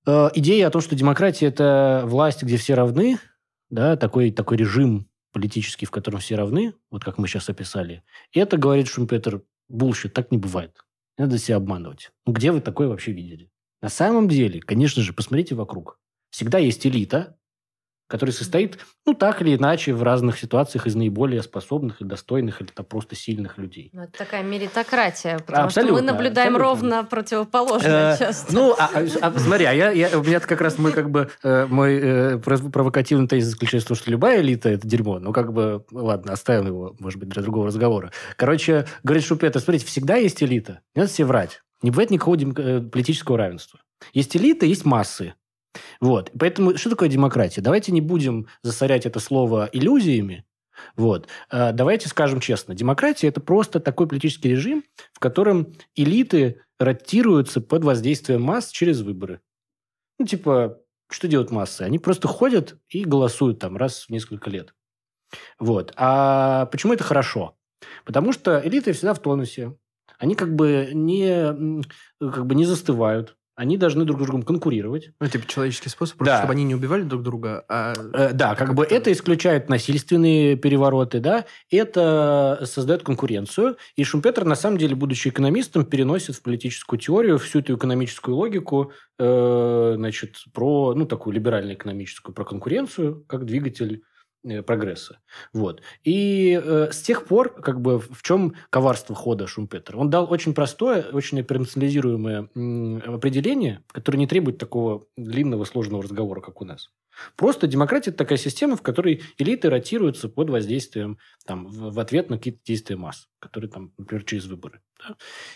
э, идея о том, что демократия – это власть, где все равны, да, такой, такой режим политический, в котором все равны, вот как мы сейчас описали, это, говорит Шумпетер, bullshit, так не бывает. Надо себя обманывать. Ну, где вы такое вообще видели? На самом деле, конечно же, посмотрите вокруг. Всегда есть элита, который состоит, ну, так или иначе, в разных ситуациях из наиболее способных и достойных или там просто сильных людей. Ну, это такая меритократия, потому абсолютно, что мы наблюдаем абсолютно. ровно противоположное э, часто. Ну, а, а, а, смотри, а я, я, у меня как раз мой, как бы, э, мой э, провокативный тезис заключается в том, что любая элита – это дерьмо. Ну, как бы, ладно, оставим его, может быть, для другого разговора. Короче, говорит Шумпетер, смотрите, всегда есть элита. Не надо все врать. Не бывает никакого э, политического равенства. Есть элита, есть массы. Вот. Поэтому что такое демократия? Давайте не будем засорять это слово иллюзиями. Вот. А давайте скажем честно. Демократия – это просто такой политический режим, в котором элиты ротируются под воздействием масс через выборы. Ну, типа, что делают массы? Они просто ходят и голосуют там раз в несколько лет. Вот. А почему это хорошо? Потому что элиты всегда в тонусе. Они как бы не, как бы не застывают они должны друг с другом конкурировать. Ну, типа человеческий способ, просто да. чтобы они не убивали друг друга. А... Э, да, как, как бы это исключает насильственные перевороты, да, это создает конкуренцию. И Шумпетер, на самом деле, будучи экономистом, переносит в политическую теорию всю эту экономическую логику, э, значит, про, ну, такую либеральную экономическую, про конкуренцию, как двигатель прогресса. Вот. И э, с тех пор, как бы, в чем коварство хода Шумпетера? Он дал очень простое, очень операционализируемое м, определение, которое не требует такого длинного, сложного разговора, как у нас. Просто демократия – это такая система, в которой элиты ротируются под воздействием, там, в, ответ на какие-то действия масс, которые, там, например, через выборы. Да?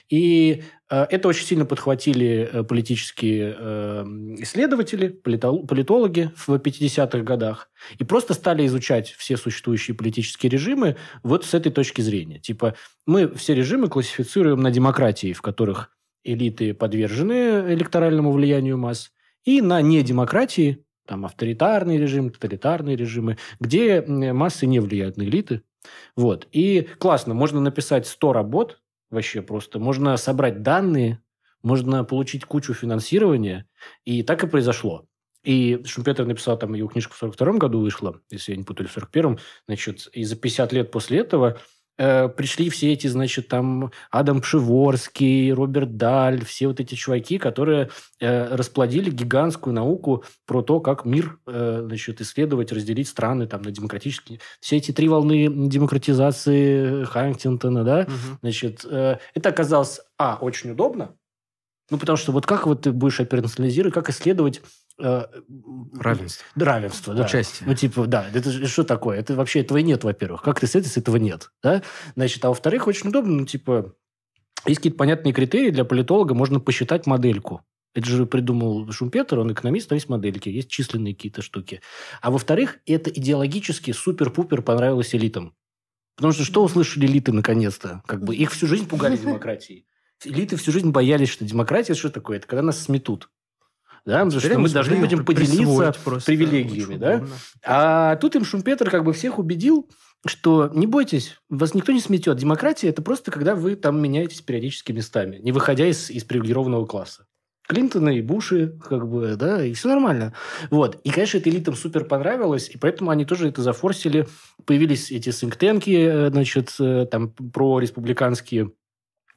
И э, это очень сильно подхватили э, политические э, исследователи, политологи в 50-х годах, и просто стали изучать все существующие политические режимы вот с этой точки зрения. Типа, мы все режимы классифицируем на демократии, в которых элиты подвержены электоральному влиянию масс, и на недемократии, там авторитарный режим, тоталитарные режимы, где массы не влияют на элиты. Вот. И классно, можно написать 100 работ, вообще просто. Можно собрать данные, можно получить кучу финансирования, и так и произошло. И Шумпетер написал, там, его книжка в 42 году вышла, если я не путаю, в 41-м, значит, и за 50 лет после этого э, пришли все эти, значит, там Адам Пшиворский, Роберт Даль, все вот эти чуваки, которые э, расплодили гигантскую науку про то, как мир, э, значит, исследовать, разделить страны там на демократические. Все эти три волны демократизации Хантингтона, да, угу. значит, э, это оказалось, а, очень удобно, ну, потому что вот как вот ты будешь операционализировать, как исследовать Э, равенство. Равенство, да. Участие. Ну, типа, да. Это что такое? Это вообще этого и нет, во-первых. Как ты с этой, с этого нет, да? Значит, а во-вторых, очень удобно, ну, типа, есть какие-то понятные критерии для политолога, можно посчитать модельку. Это же придумал Шумпетер, он экономист, там есть модельки, есть численные какие-то штуки. А во-вторых, это идеологически супер-пупер понравилось элитам. Потому что что услышали элиты наконец-то? Как бы их всю жизнь пугали демократией. Элиты всю жизнь боялись, что демократия что такое? Это когда нас сметут да, потому что мы должны будем поделиться привилегиями, да. А тут им Шумпетер как бы всех убедил, что не бойтесь, вас никто не сметет. Демократия – это просто когда вы там меняетесь периодически местами, не выходя из, из привилегированного класса. Клинтона и Буши, как бы, да, и все нормально. Вот. И, конечно, это элитам супер понравилось, и поэтому они тоже это зафорсили. Появились эти синктенки, э, значит, э, там, про республиканские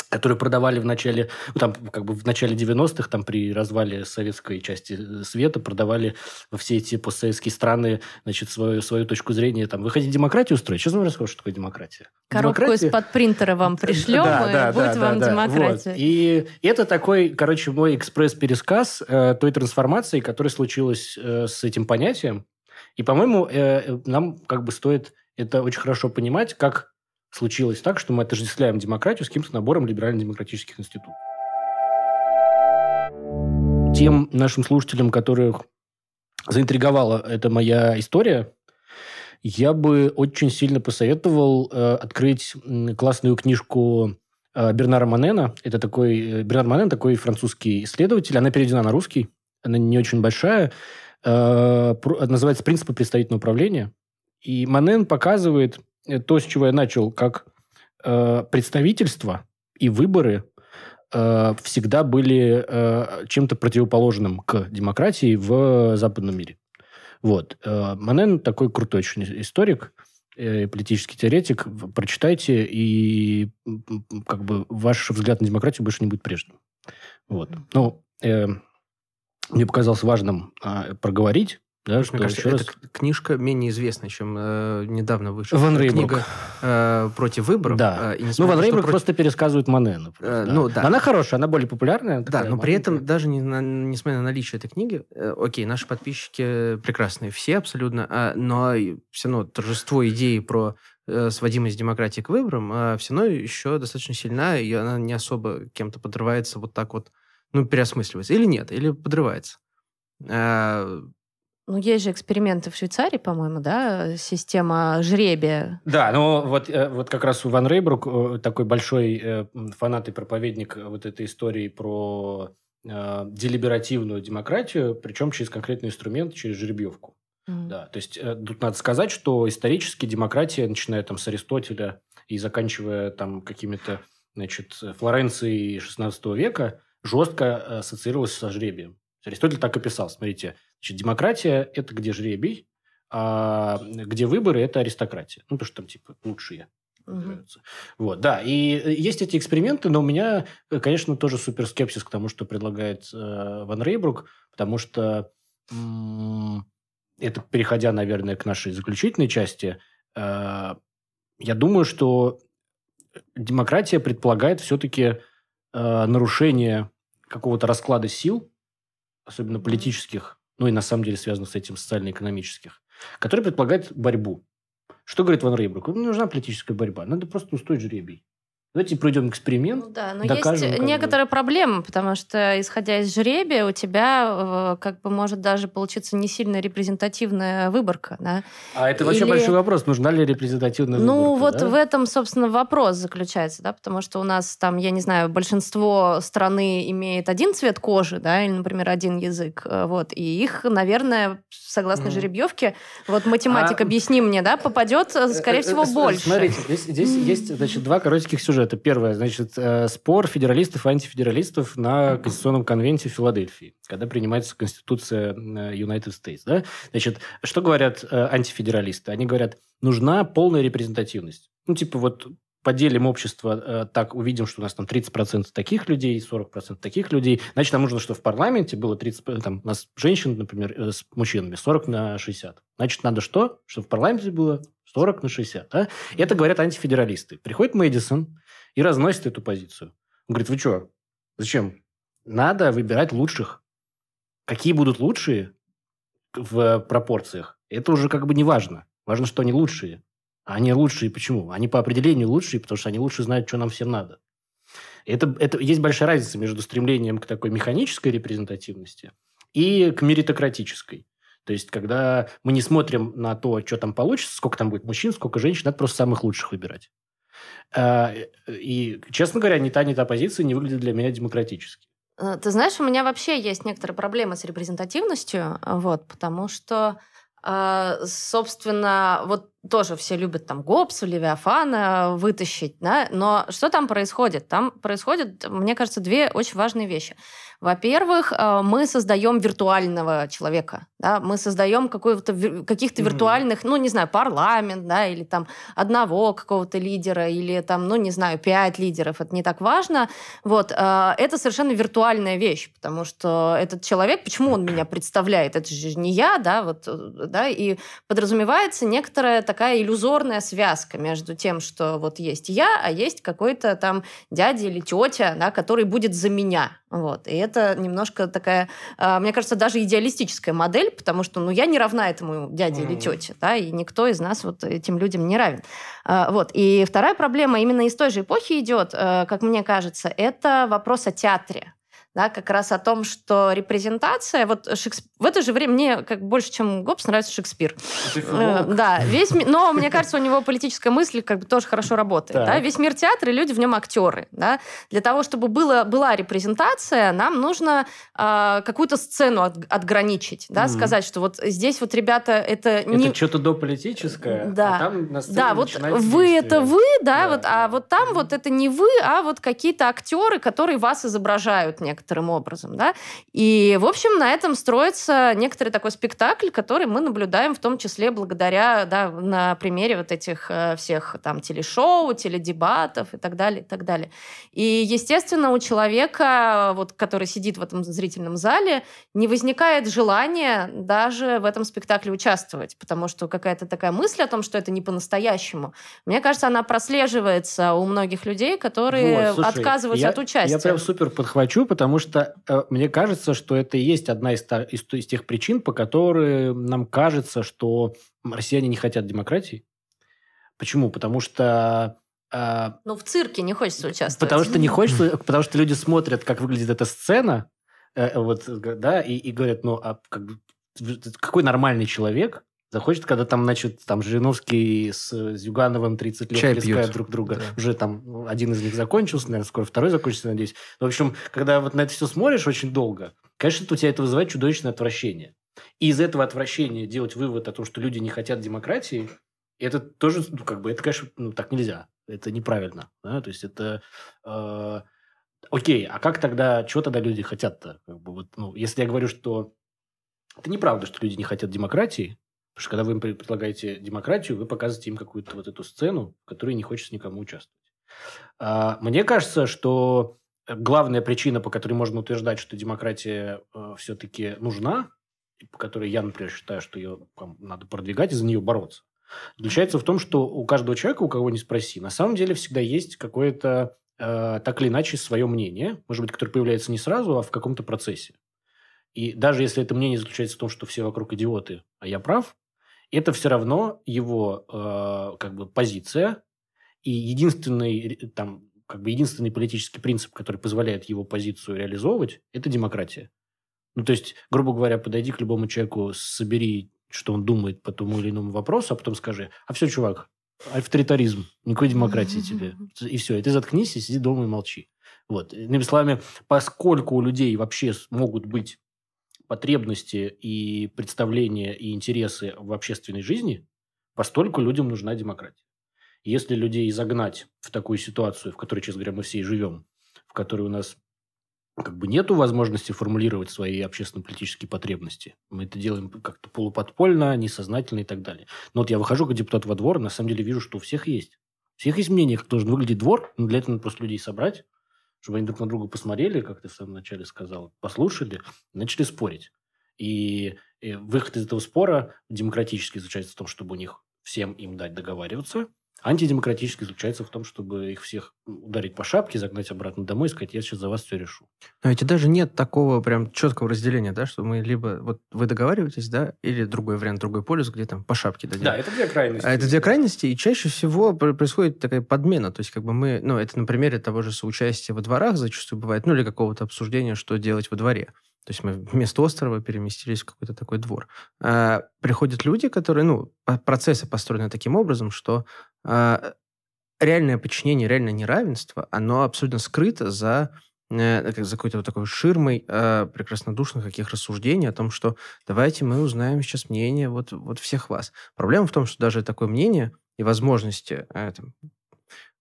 которые продавали в начале, ну, там, как бы в начале 90-х, там, при развале советской части э, света, продавали во все эти постсоветские страны, значит, свою, свою точку зрения, там, вы хотите демократию устроить? Сейчас вам расскажу, что такое демократия. Коробку демократия... из-под принтера вам пришлем, да, и да, будет да, вам да, демократия. Вот. И это такой, короче, мой экспресс-пересказ э, той трансформации, которая случилась э, с этим понятием. И, по-моему, э, нам как бы стоит это очень хорошо понимать, как случилось так, что мы отождествляем демократию с каким-то набором либерально-демократических институтов. Тем нашим слушателям, которых заинтриговала эта моя история, я бы очень сильно посоветовал э, открыть классную книжку э, Бернара Манена. Это такой... Э, Бернар Манен такой французский исследователь. Она переведена на русский. Она не очень большая. Э, про, называется «Принципы представительного управления». И Манен показывает то, с чего я начал, как э, представительство и выборы э, всегда были э, чем-то противоположным к демократии в западном мире. Вот. Э, Манен такой крутой очень историк, э, политический теоретик. Прочитайте, и как бы ваш взгляд на демократию больше не будет прежним. Вот. Ну, э, мне показалось важным э, проговорить, да, что Мне кажется, эта раз... книжка менее известная, чем э, недавно вышла Ван книга э, «Против выборов». Да. Э, ну, Ван Рейбрук против... просто пересказывает Мане, Э, да. Ну, да. Она хорошая, она более популярная. Да, но при этом, даже не на, несмотря на наличие этой книги, э, окей, наши подписчики прекрасные, все абсолютно, э, но все равно торжество идеи про э, сводимость демократии к выборам э, все равно еще достаточно сильна, и она не особо кем-то подрывается вот так вот, ну, переосмысливается. Или нет, или подрывается. Э, ну, есть же эксперименты в Швейцарии, по-моему, да, система жребия. Да, но вот, э, вот как раз у Ван Рейбрук э, такой большой э, фанат и проповедник вот этой истории про э, делиберативную демократию, причем через конкретный инструмент, через жеребьевку. Mm. Да, то есть тут надо сказать, что исторически демократия, начиная там с Аристотеля и заканчивая там какими-то, значит, Флоренцией XVI века, жестко ассоциировалась со жребием. Аристотель так и писал, смотрите, значит, демократия – это где жребий, а где выборы – это аристократия. Ну, потому что там, типа, лучшие. Угу. Вот, да. И есть эти эксперименты, но у меня, конечно, тоже супер скепсис к тому, что предлагает э, Ван Рейбрук, потому что м- это, переходя, наверное, к нашей заключительной части, э, я думаю, что демократия предполагает все-таки э, нарушение какого-то расклада сил, особенно политических, ну и на самом деле связано с этим социально-экономических, который предполагает борьбу. Что говорит Ван Рейбрук? Не нужна политическая борьба, надо просто устроить жребий. Давайте пройдем эксперимент. Ну, да, но докажем, есть некоторые бы... проблемы, потому что, исходя из жребия, у тебя э, как бы может даже получиться не сильно репрезентативная выборка. Да? А это вообще Или... большой вопрос, нужна ли репрезентативная ну, выборка? Ну, вот да? в этом, собственно, вопрос заключается, да, потому что у нас там, я не знаю, большинство страны имеет один цвет кожи, да, или, например, один язык, э, вот, и их, наверное, согласно mm. жеребьевке, вот математик, а... объясни мне, да, попадет, э, скорее всего, больше. Смотрите, здесь, здесь есть, значит, два коротеньких сюжета это первое, значит, э, спор федералистов и антифедералистов на Конституционном конвенте в Филадельфии, когда принимается Конституция э, United States. Да? Значит, что говорят э, антифедералисты? Они говорят, нужна полная репрезентативность. Ну, типа, вот поделим общество так, увидим, что у нас там 30% таких людей, 40% таких людей, значит, нам нужно, чтобы в парламенте было 30, там, у нас женщин, например, с мужчинами 40 на 60. Значит, надо что? Чтобы в парламенте было 40 на 60. Да? Это говорят антифедералисты. Приходит Мэдисон, и разносит эту позицию. Он говорит, вы что, зачем? Надо выбирать лучших. Какие будут лучшие в пропорциях, это уже как бы не важно. Важно, что они лучшие. А они лучшие почему? Они по определению лучшие, потому что они лучше знают, что нам всем надо. Это, это, есть большая разница между стремлением к такой механической репрезентативности и к меритократической. То есть, когда мы не смотрим на то, что там получится, сколько там будет мужчин, сколько женщин, надо просто самых лучших выбирать. А, и, честно говоря, ни та, ни та позиция не выглядит для меня демократически. Э, ты знаешь, у меня вообще есть некоторые проблемы с репрезентативностью, вот, потому что, а, собственно, вот тоже все любят там Гоббсу, Левиафана вытащить, да, но что там происходит? Там происходят, мне кажется, две очень важные вещи. Во-первых, э, мы создаем виртуального человека, да, мы создаем каких-то mm-hmm. виртуальных, ну, не знаю, парламент, да, или там одного какого-то лидера, или там, ну, не знаю, пять лидеров, это не так важно. Вот, э, это совершенно виртуальная вещь, потому что этот человек, почему он меня представляет? Это же не я, да, вот, э, да, и подразумевается некоторая такая иллюзорная связка между тем, что вот есть я, а есть какой-то там дядя или тетя, да, который будет за меня. Вот. И это немножко такая, а, мне кажется, даже идеалистическая модель, потому что ну, я не равна этому дяде mm-hmm. или тете, да, и никто из нас вот этим людям не равен. А, вот. И вторая проблема именно из той же эпохи идет, э, как мне кажется, это вопрос о театре да, как раз о том, что репрезентация, вот Шексп... в это же время мне как больше, чем Гоббс, нравится Шекспир. Э, да, весь, но мне кажется, у него политическая мысль как бы тоже хорошо работает. Да? Весь мир театра, и люди в нем актеры. Да? Для того, чтобы было, была репрезентация, нам нужно э, какую-то сцену от, отграничить, да, mm сказать, что вот здесь вот ребята это, это не... Это что-то дополитическое, а да. а там на Да, вот вы действие. это вы, да, да, вот, а вот там вот это не вы, а вот какие-то актеры, которые вас изображают некоторые некоторым образом, да. И, в общем, на этом строится некоторый такой спектакль, который мы наблюдаем в том числе благодаря, да, на примере вот этих э, всех там телешоу, теледебатов и так далее, и так далее. И, естественно, у человека, вот, который сидит в этом зрительном зале, не возникает желания даже в этом спектакле участвовать, потому что какая-то такая мысль о том, что это не по-настоящему, мне кажется, она прослеживается у многих людей, которые вот, слушай, отказываются я, от участия. Я прям супер подхвачу, потому потому что э, мне кажется, что это и есть одна из, из, из тех причин, по которым нам кажется, что россияне не хотят демократии. Почему? Потому что э, ну, в цирке не хочется участвовать. Потому что не хочется, потому что люди смотрят, как выглядит эта сцена, э, вот, да, и, и говорят, ну, а как, какой нормальный человек захочет, когда там, значит, там Жириновский с Зюгановым 30 лет Чай плескают друг друга. Да. Уже там ну, один из них закончился, наверное, скоро второй закончится, надеюсь. В общем, когда вот на это все смотришь очень долго, конечно, у тебя это вызывает чудовищное отвращение. И из этого отвращения делать вывод о том, что люди не хотят демократии, это тоже, ну, как бы, это, конечно, ну, так нельзя. Это неправильно. Да? То есть это... Э, окей, а как тогда, чего тогда люди хотят-то? Как бы, вот, ну, если я говорю, что это неправда, что люди не хотят демократии, Потому что когда вы им предлагаете демократию, вы показываете им какую-то вот эту сцену, в которой не хочется никому участвовать. А, мне кажется, что главная причина, по которой можно утверждать, что демократия э, все-таки нужна, по которой я, например, считаю, что ее надо продвигать и за нее бороться, заключается в том, что у каждого человека, у кого ни спроси, на самом деле всегда есть какое-то э, так или иначе свое мнение, может быть, которое появляется не сразу, а в каком-то процессе. И даже если это мнение заключается в том, что все вокруг идиоты, а я прав, это все равно его э, как бы позиция и единственный там как бы единственный политический принцип, который позволяет его позицию реализовывать, это демократия. Ну, то есть, грубо говоря, подойди к любому человеку, собери, что он думает по тому или иному вопросу, а потом скажи, а все, чувак, авторитаризм, никакой демократии тебе. И все, и ты заткнись и сиди дома и молчи. Вот. Иными словами, поскольку у людей вообще могут быть потребности и представления и интересы в общественной жизни, постольку людям нужна демократия. Если людей загнать в такую ситуацию, в которой, честно говоря, мы все и живем, в которой у нас как бы нету возможности формулировать свои общественно-политические потребности. Мы это делаем как-то полуподпольно, несознательно и так далее. Но вот я выхожу как депутат во двор, на самом деле вижу, что у всех есть. У всех есть мнение, как должен выглядеть двор, но для этого надо просто людей собрать, чтобы они друг на друга посмотрели, как ты в самом начале сказал, послушали, начали спорить. И, и выход из этого спора демократически заключается в том, чтобы у них всем им дать договариваться, Антидемократически заключается в том, чтобы их всех ударить по шапке, загнать обратно домой и сказать, я сейчас за вас все решу. Но ведь даже нет такого прям четкого разделения, да, что мы либо, вот вы договариваетесь, да, или другой вариант, другой полюс, где там по шапке дадим. Да, это две крайности. А это две крайности, и чаще всего происходит такая подмена, то есть как бы мы, ну, это на примере того же соучастия во дворах зачастую бывает, ну, или какого-то обсуждения, что делать во дворе. То есть мы вместо острова переместились в какой-то такой двор. А, приходят люди, которые, ну, процессы построены таким образом, что реальное подчинение, реальное неравенство, оно абсолютно скрыто за э, за какой-то вот такой ширмой э, прекраснодушных каких рассуждений о том, что давайте мы узнаем сейчас мнение вот, вот всех вас. Проблема в том, что даже такое мнение и возможности э, там,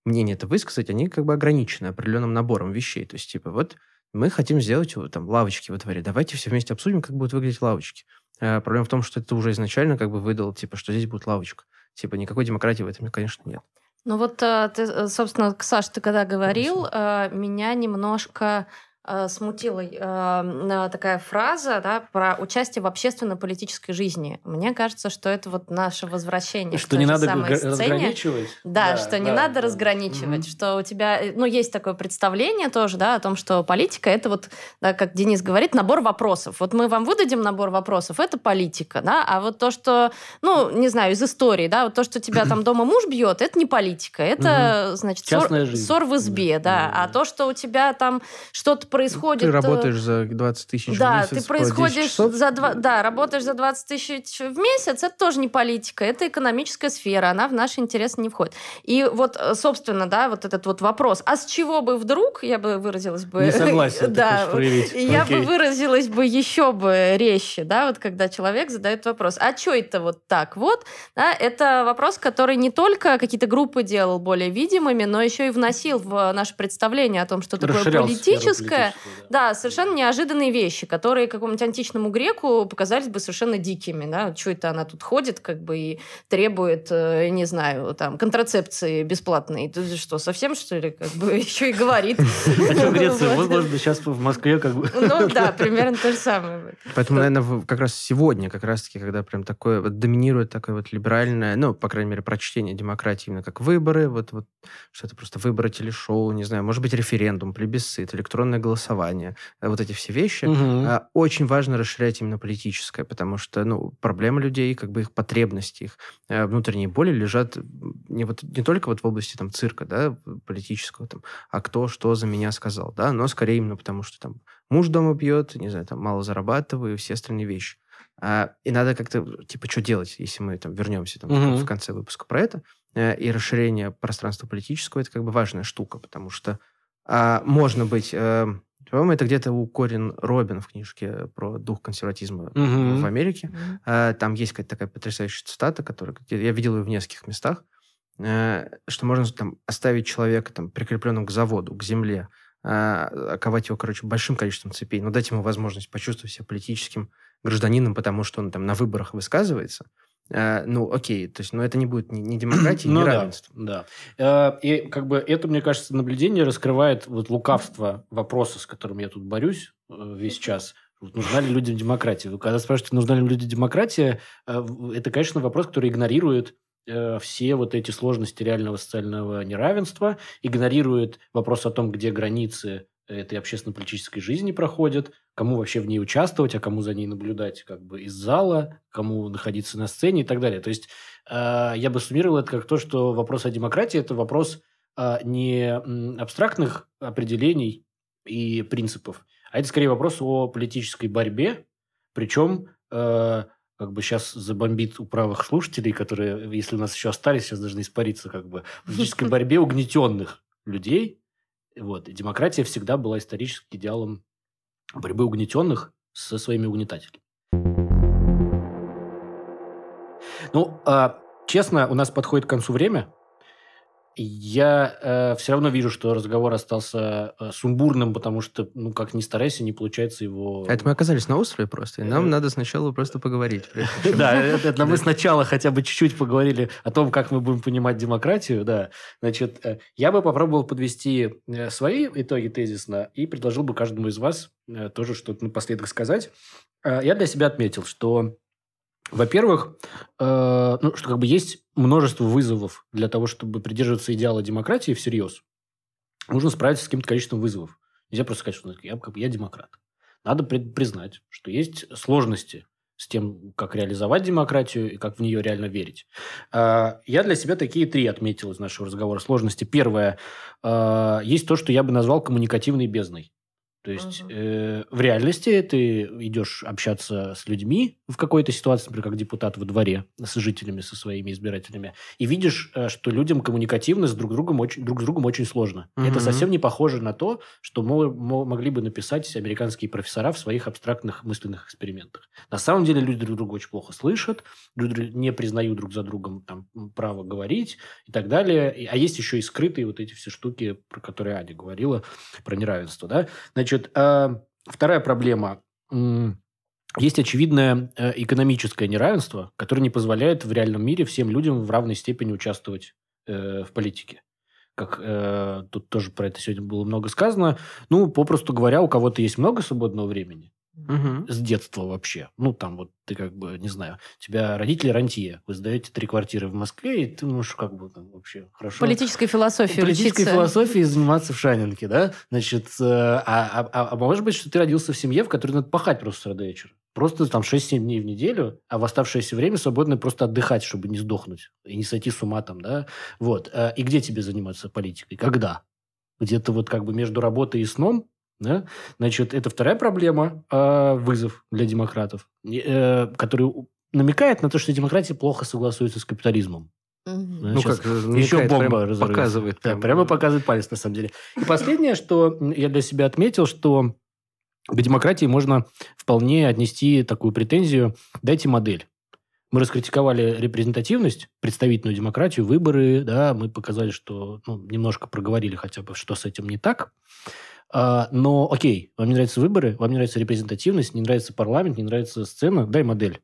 мнение это высказать, они как бы ограничены определенным набором вещей. То есть, типа, вот мы хотим сделать там лавочки во дворе. Давайте все вместе обсудим, как будут выглядеть лавочки. А, проблема в том, что это уже изначально как бы выдал, типа, что здесь будет лавочка. Типа, никакой демократии в этом, конечно, нет. Ну вот, э, ты, э, собственно, Саш, ты когда говорил, э, меня немножко смутила э, такая фраза да, про участие в общественно-политической жизни. Мне кажется, что это вот наше возвращение. Что не надо разграничивать. Да, да, что да, не надо да. разграничивать, mm-hmm. что у тебя, ну, есть такое представление тоже, да, о том, что политика это вот, да, как Денис говорит, набор вопросов. Вот мы вам выдадим набор вопросов, это политика, да, а вот то, что, ну, не знаю, из истории, да, вот то, что тебя там дома муж бьет, это не политика, это, mm-hmm. значит, ссор, ссор в избе, да, да, а то, что у тебя там что-то происходит... Ты э, работаешь за 20 тысяч да, в месяц ты происходишь за два, да, работаешь за 20 тысяч в месяц, это тоже не политика, это экономическая сфера, она в наши интересы не входит. И вот, э, собственно, да, вот этот вот вопрос, а с чего бы вдруг, я бы выразилась бы... Не согласен, да, я бы выразилась бы еще бы резче, да, вот когда человек задает вопрос, а что это вот так вот, да, это вопрос, который не только какие-то группы делал более видимыми, но еще и вносил в наше представление о том, что такое политическое. Да. да, совершенно неожиданные вещи, которые какому-нибудь античному греку показались бы совершенно дикими, да, что это она тут ходит, как бы, и требует, э, не знаю, там, контрацепции бесплатной. Ты что, совсем, что ли, как бы, еще и говорит? Что Греция? Вот, может быть, сейчас в Москве как бы... Ну да, примерно то же самое. Поэтому, наверное, как раз сегодня, как раз-таки, когда прям такое, вот доминирует такое вот либеральное, ну, по крайней мере, прочтение демократии именно как выборы, вот, вот что это просто выборы, телешоу, не знаю, может быть, референдум, плебисцит, электронное голосование, э, вот эти все вещи. Угу. Очень важно расширять именно политическое, потому что, ну, проблемы людей, как бы их потребности, их э, внутренние боли лежат не, вот, не только вот в области там цирка, да, политического, там, а кто что за меня сказал, да, но скорее именно потому, что там муж дома бьет, не знаю, там мало зарабатываю и все остальные вещи. А, и надо как-то, типа, что делать, если мы там вернемся там, угу. в конце выпуска про это. А, и расширение пространства политического – это как бы важная штука, потому что а, можно быть... А, по-моему, это где-то у Корин Робин в книжке про дух консерватизма угу. в Америке. А, там есть какая-то такая потрясающая цитата, которую я видел ее в нескольких местах, а, что можно там оставить человека там прикрепленным к заводу, к земле, а, оковать его, короче, большим количеством цепей, но дать ему возможность почувствовать себя политическим гражданином, потому что он там на выборах высказывается, Uh, ну, окей, то есть, но это не будет ни, ни демократии, ну, ни равенства. Да, да. Uh, и как бы это, мне кажется, наблюдение раскрывает вот лукавство вопроса, с которым я тут борюсь uh, весь час. Нужна ли людям демократия? Вы когда спрашиваете, нужна ли людям демократия, это, конечно, вопрос, который игнорирует все вот эти сложности реального социального неравенства, игнорирует вопрос о том, где границы этой общественно-политической жизни проходят, кому вообще в ней участвовать, а кому за ней наблюдать как бы из зала, кому находиться на сцене и так далее. То есть э, я бы суммировал это как то, что вопрос о демократии – это вопрос э, не абстрактных определений и принципов, а это скорее вопрос о политической борьбе, причем э, как бы сейчас забомбит у правых слушателей, которые, если у нас еще остались, сейчас должны испариться, как бы, в политической борьбе угнетенных людей, вот. И демократия всегда была исторически идеалом борьбы угнетенных со своими угнетателями. Ну, а, честно, у нас подходит к концу время я э, все равно вижу, что разговор остался э, сумбурным, потому что, ну, как ни старайся, не получается его... Это мы оказались на острове просто, и нам э... надо сначала просто поговорить. Да, это мы сначала хотя бы чуть-чуть поговорили о том, как мы будем понимать демократию, да. Значит, э, я бы попробовал подвести э, свои итоги тезисно и предложил бы каждому из вас э, тоже что-то напоследок сказать. Я для себя отметил, что во-первых, э, ну, что как бы есть множество вызовов для того, чтобы придерживаться идеала демократии всерьез. Нужно справиться с каким-то количеством вызовов. Нельзя просто сказать, что я, как бы, я демократ. Надо признать, что есть сложности с тем, как реализовать демократию и как в нее реально верить. Э, я для себя такие три отметил из нашего разговора сложности. Первое. Э, есть то, что я бы назвал коммуникативной бездной. То есть угу. э, в реальности ты идешь общаться с людьми в какой-то ситуации, например, как депутат во дворе, с жителями, со своими избирателями, и видишь, э, что людям коммуникативно с друг другом очень, друг с другом очень сложно. Угу. Это совсем не похоже на то, что мо- мо- могли бы написать американские профессора в своих абстрактных мысленных экспериментах. На самом деле люди друг друга очень плохо слышат, люди не признают друг за другом там, право говорить и так далее. А есть еще и скрытые вот эти все штуки, про которые Аня говорила, про неравенство. Да? Значит, Значит, а, вторая проблема. Есть очевидное э, экономическое неравенство, которое не позволяет в реальном мире всем людям в равной степени участвовать э, в политике. как э, тут тоже про это сегодня было много сказано. Ну, попросту говоря, у кого-то есть много свободного времени, Мгм. с детства вообще. Ну, там вот ты как бы, не знаю, у тебя родители рантье, вы сдаете три квартиры в Москве, и ты можешь как бы там вообще хорошо... Политической философии политической учиться. философией заниматься в Шанинке, да? Значит, э, а, а, а- а может быть, что ты родился в семье, в которой надо пахать просто с утра до вечера. Просто там 6-7 дней в неделю, а в оставшееся время свободно просто отдыхать, чтобы не сдохнуть и не сойти с ума там, да? Вот. Э, И где тебе заниматься политикой? Когда? Где-то вот как бы между работой и сном, да? Значит, это вторая проблема, э, вызов для демократов, э, который намекает на то, что демократия плохо согласуется с капитализмом. Да, Ну, как еще намекает, бомба прям показывает. Да, прям. прямо показывает палец, на самом деле. И последнее, что я для себя отметил, что к демократии можно вполне отнести такую претензию «дайте модель». Мы раскритиковали репрезентативность, представительную демократию, выборы, да, мы показали, что ну, немножко проговорили хотя бы, что с этим не так. А, но окей, вам не нравятся выборы, вам не нравится репрезентативность, не нравится парламент, не нравится сцена, дай модель.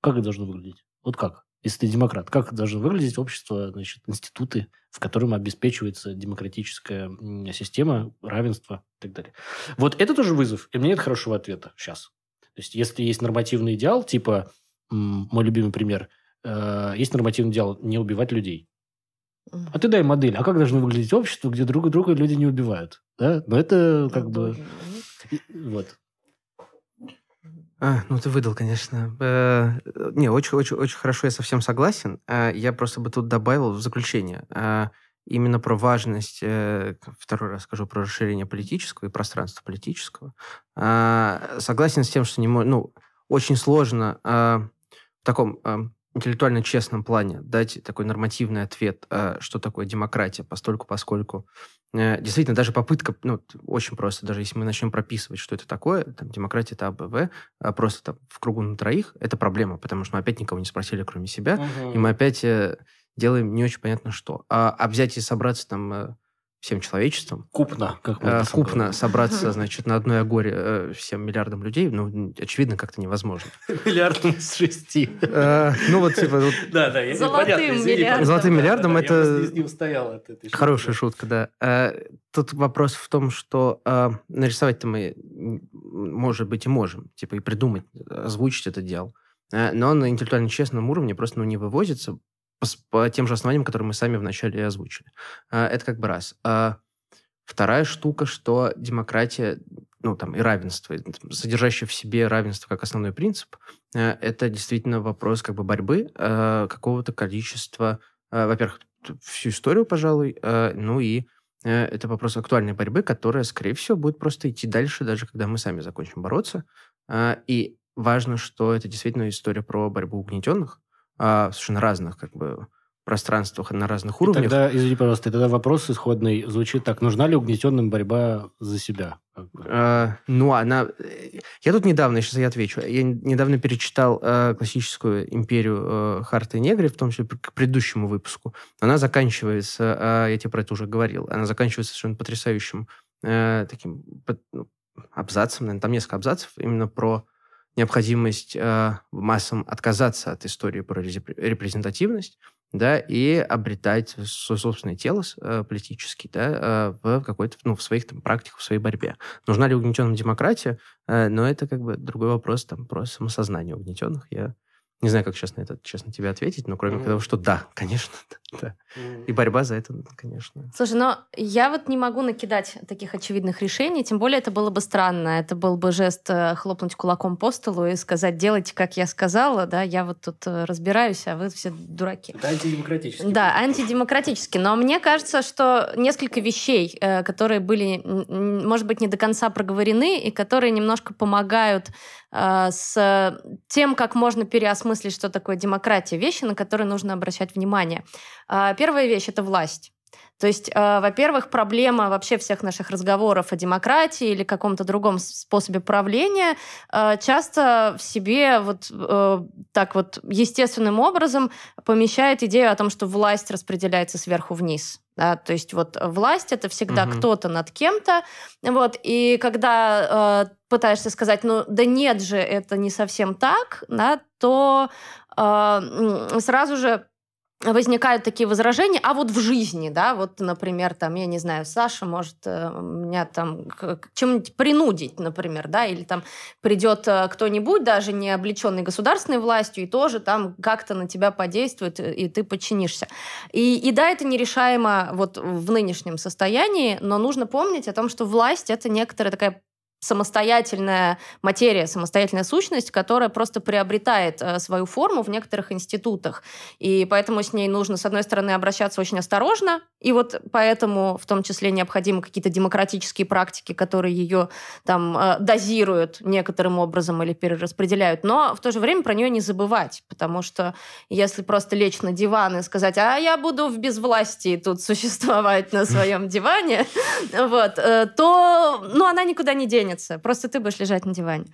Как это должно выглядеть? Вот как? Если ты демократ, как должно выглядеть общество, значит, институты, в котором обеспечивается демократическая система, равенство и так далее. Вот это тоже вызов, и мне нет хорошего ответа сейчас. То есть, если есть нормативный идеал, типа, мой любимый пример, э, есть нормативный идеал не убивать людей. А ты дай модель, а как должно выглядеть общество, где друг друга люди не убивают? Да? Но это как бы... Вот. А, ну ты выдал, конечно. Э, Не, очень-очень-очень хорошо, я совсем согласен. А, Я просто бы тут добавил в заключение а, именно про важность, э, второй раз скажу, про расширение политического и пространства политического. А, Согласен с тем, что не мо- ну, очень сложно а, в таком а, интеллектуально честном плане дать такой нормативный ответ, а, что такое демократия, постольку, поскольку э, действительно даже попытка, ну, очень просто, даже если мы начнем прописывать, что это такое, там, демократия это АБВ, а просто там в кругу на троих, это проблема, потому что мы опять никого не спросили, кроме себя, и мы опять э, делаем не очень понятно что. А, а взять и собраться там э, всем человечеством, Купно, как э, купно собраться, значит, на одной агоре э, всем миллиардам людей, ну, очевидно, как-то невозможно. Миллиардом из шести. Э, Ну, вот, типа, Да, да, Золотым миллиардом. Золотым миллиардом это- просто не- не устоял от этой шутки. Хорошая шутка, да. Э, Тут вопрос в том, что нарисовать-то мы, может быть, и можем. Типа и придумать, озвучить это дело. Но на интеллектуально честном уровне просто ну, не вывозится по, по тем же основаниям, которые мы сами вначале озвучили. Э, Это как бы раз. А Вторая штука, что демократия, ну, там, и равенство, содержащее в себе равенство как основной принцип, э, это действительно вопрос как бы борьбы какого-то количества, во-первых, всю историю, пожалуй, ну и э, это вопрос актуальной борьбы, которая, скорее всего, будет просто идти дальше, даже когда мы сами закончим бороться. И важно, что это действительно история про борьбу угнетенных а, совершенно разных как бы пространствах и на разных И уровнях. Тогда, извини, пожалуйста, и тогда вопрос исходный звучит так. Нужна ли угнетенным борьба за себя? Э, ну, она... э, Я тут недавно, сейчас я отвечу, я недавно перечитал э, классическую империю э, Харта и Негри, в том числе к предыдущему выпуску. Она заканчивается, э, я тебе про это уже говорил, она заканчивается совершенно потрясающим э, таким под- ну, абзацем, наверное, там несколько абзацев, именно про необходимость э, массам отказаться от истории про репрезентативность, да, и обретать свое собственное тело э, политически, да, э, в какой-то, ну, в своих там практиках, в своей борьбе. Нужна ли угнетенным демократия? Э, но это как бы другой вопрос, там, про самосознание угнетенных. Я не знаю, как сейчас на это, честно, тебе ответить, но кроме Мгм. того, что да, конечно, да. И борьба за это, конечно. Слушай, но я вот не могу накидать таких очевидных решений, тем более это было бы странно. Это был бы жест э, хлопнуть кулаком по столу и сказать, делайте, как я сказала, да, я вот тут э, разбираюсь, а вы все дураки. Это антидемократически. Да, антидемократически. Но мне кажется, что несколько вещей, э, которые были, может быть, не до конца проговорены, и которые немножко помогают с тем, как можно переосмыслить, что такое демократия, вещи, на которые нужно обращать внимание. А, Первая вещь — это власть. То есть, э, во-первых, проблема вообще всех наших разговоров о демократии или каком-то другом способе правления э, часто в себе вот э, так вот естественным образом помещает идею о том, что власть распределяется сверху вниз. Да? То есть вот власть это всегда Мгм. кто-то над кем-то. Вот, и когда э, пытаешься сказать, ну да нет же, это не совсем так, да, то э, сразу же возникают такие возражения, а вот в жизни, да, вот, например, там, я не знаю, Саша может э, меня там чем-нибудь принудить, например, да, или там придет э, кто-нибудь, даже не облеченный государственной властью, и тоже там как-то на тебя подействует, э, и ты подчинишься. И, и да, это нерешаемо вот в нынешнем состоянии, но нужно помнить о том, что власть — это некоторая такая самостоятельная материя, самостоятельная сущность, которая просто приобретает э, свою форму в некоторых институтах. И поэтому с ней нужно, с одной стороны, обращаться очень осторожно, и вот поэтому в том числе необходимы какие-то демократические практики, которые ее там э, дозируют некоторым образом или перераспределяют, но в то же время про нее не забывать, потому что если просто лечь на диван и сказать, а я буду в безвластии тут существовать на своем диване, вот, э, то ну, она никуда не денется изменится. Просто ты будешь лежать на диване.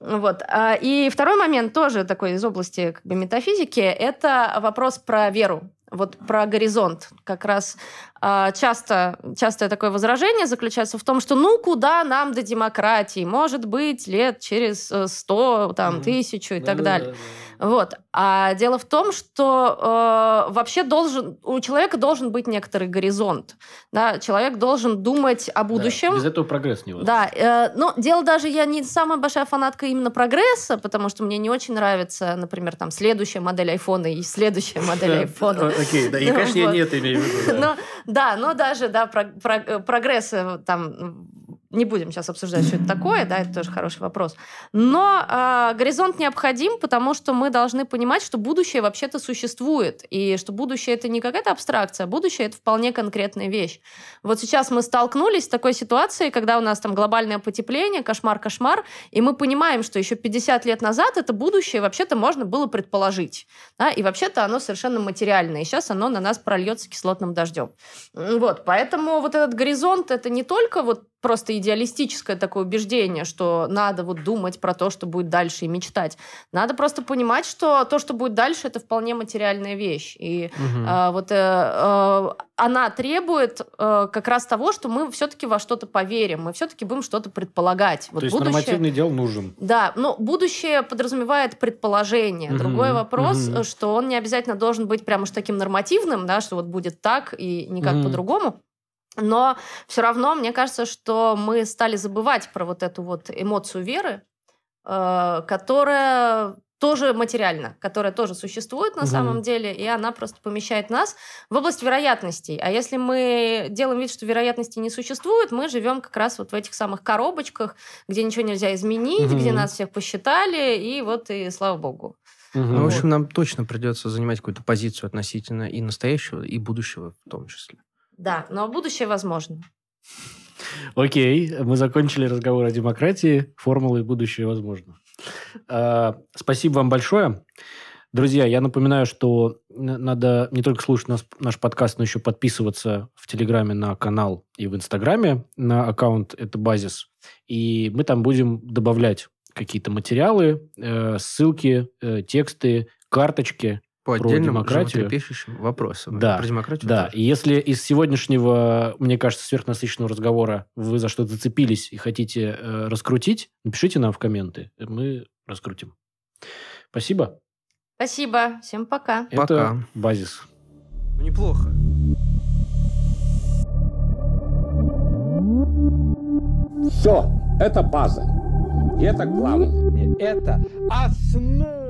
Вот. А, и второй момент тоже такой из области как бы, метафизики – это вопрос про веру. Вот про горизонт. Как раз часто, частое такое возражение заключается в том, что ну куда нам до демократии? Может быть, лет через э, сто, там, тысячу и так далее. Вот. А дело в том, что э, вообще должен, у человека должен быть некоторый горизонт. Да? Человек должен думать о будущем. Да, без этого прогресс не возможен. Да. Э, но дело даже, я не самая большая фанатка именно прогресса, потому что мне не очень нравится, например, там следующая модель айфона и следующая модель айфона. Окей, да, и, конечно, я не это имею в виду. Да, но даже, да, прогресс э, там не будем сейчас обсуждать, что это такое, да, это тоже хороший вопрос. Но э, горизонт необходим, потому что мы должны понимать, что будущее вообще-то существует, и что будущее это не какая-то абстракция, а будущее это вполне конкретная вещь. Вот сейчас мы столкнулись с такой ситуацией, когда у нас там глобальное потепление, кошмар-кошмар, и мы понимаем, что еще 50 лет назад это будущее вообще-то можно было предположить, да, и вообще-то оно совершенно материальное, и сейчас оно на нас прольется кислотным дождем. Вот, поэтому вот этот горизонт это не только вот просто идеалистическое такое убеждение, что надо вот думать про то, что будет дальше и мечтать. Надо просто понимать, что то, что будет дальше, это вполне материальная вещь. И угу. э, вот э, э, она требует э, как раз того, что мы все-таки во что-то поверим, мы все-таки будем что-то предполагать. Вот то есть будущее... нормативный дел нужен. Да, но будущее подразумевает предположение. Угу. Другой вопрос, угу. что он не обязательно должен быть прям уж таким нормативным, да, что вот будет так и никак угу. по-другому. Но все равно мне кажется, что мы стали забывать про вот эту вот эмоцию веры, э, которая тоже материальна, которая тоже существует на угу. самом деле, и она просто помещает нас в область вероятностей. А если мы делаем вид, что вероятностей не существует, мы живем как раз вот в этих самых коробочках, где ничего нельзя изменить, угу. где нас всех посчитали, и вот и слава богу. Угу. Ну, в общем, нам точно придется занимать какую-то позицию относительно и настоящего, и будущего в том числе. Да, но будущее возможно. Окей, мы закончили разговор о демократии. Формулы будущее возможно. А, спасибо вам большое. Друзья, я напоминаю, что надо не только слушать нас, наш подкаст, но еще подписываться в Телеграме на канал и в Инстаграме на аккаунт «Это базис». И мы там будем добавлять какие-то материалы, э, ссылки, э, тексты, карточки по про отдельным демократию. вопросам. Да, про демократию да. Тоже. И если из сегодняшнего, мне кажется, сверхнасыщенного разговора вы за что-то зацепились и хотите э, раскрутить, напишите нам в комменты, мы раскрутим. Спасибо. Спасибо. Всем пока. Это пока. базис. Ну, неплохо. Все, это база. И это главное. Это основа.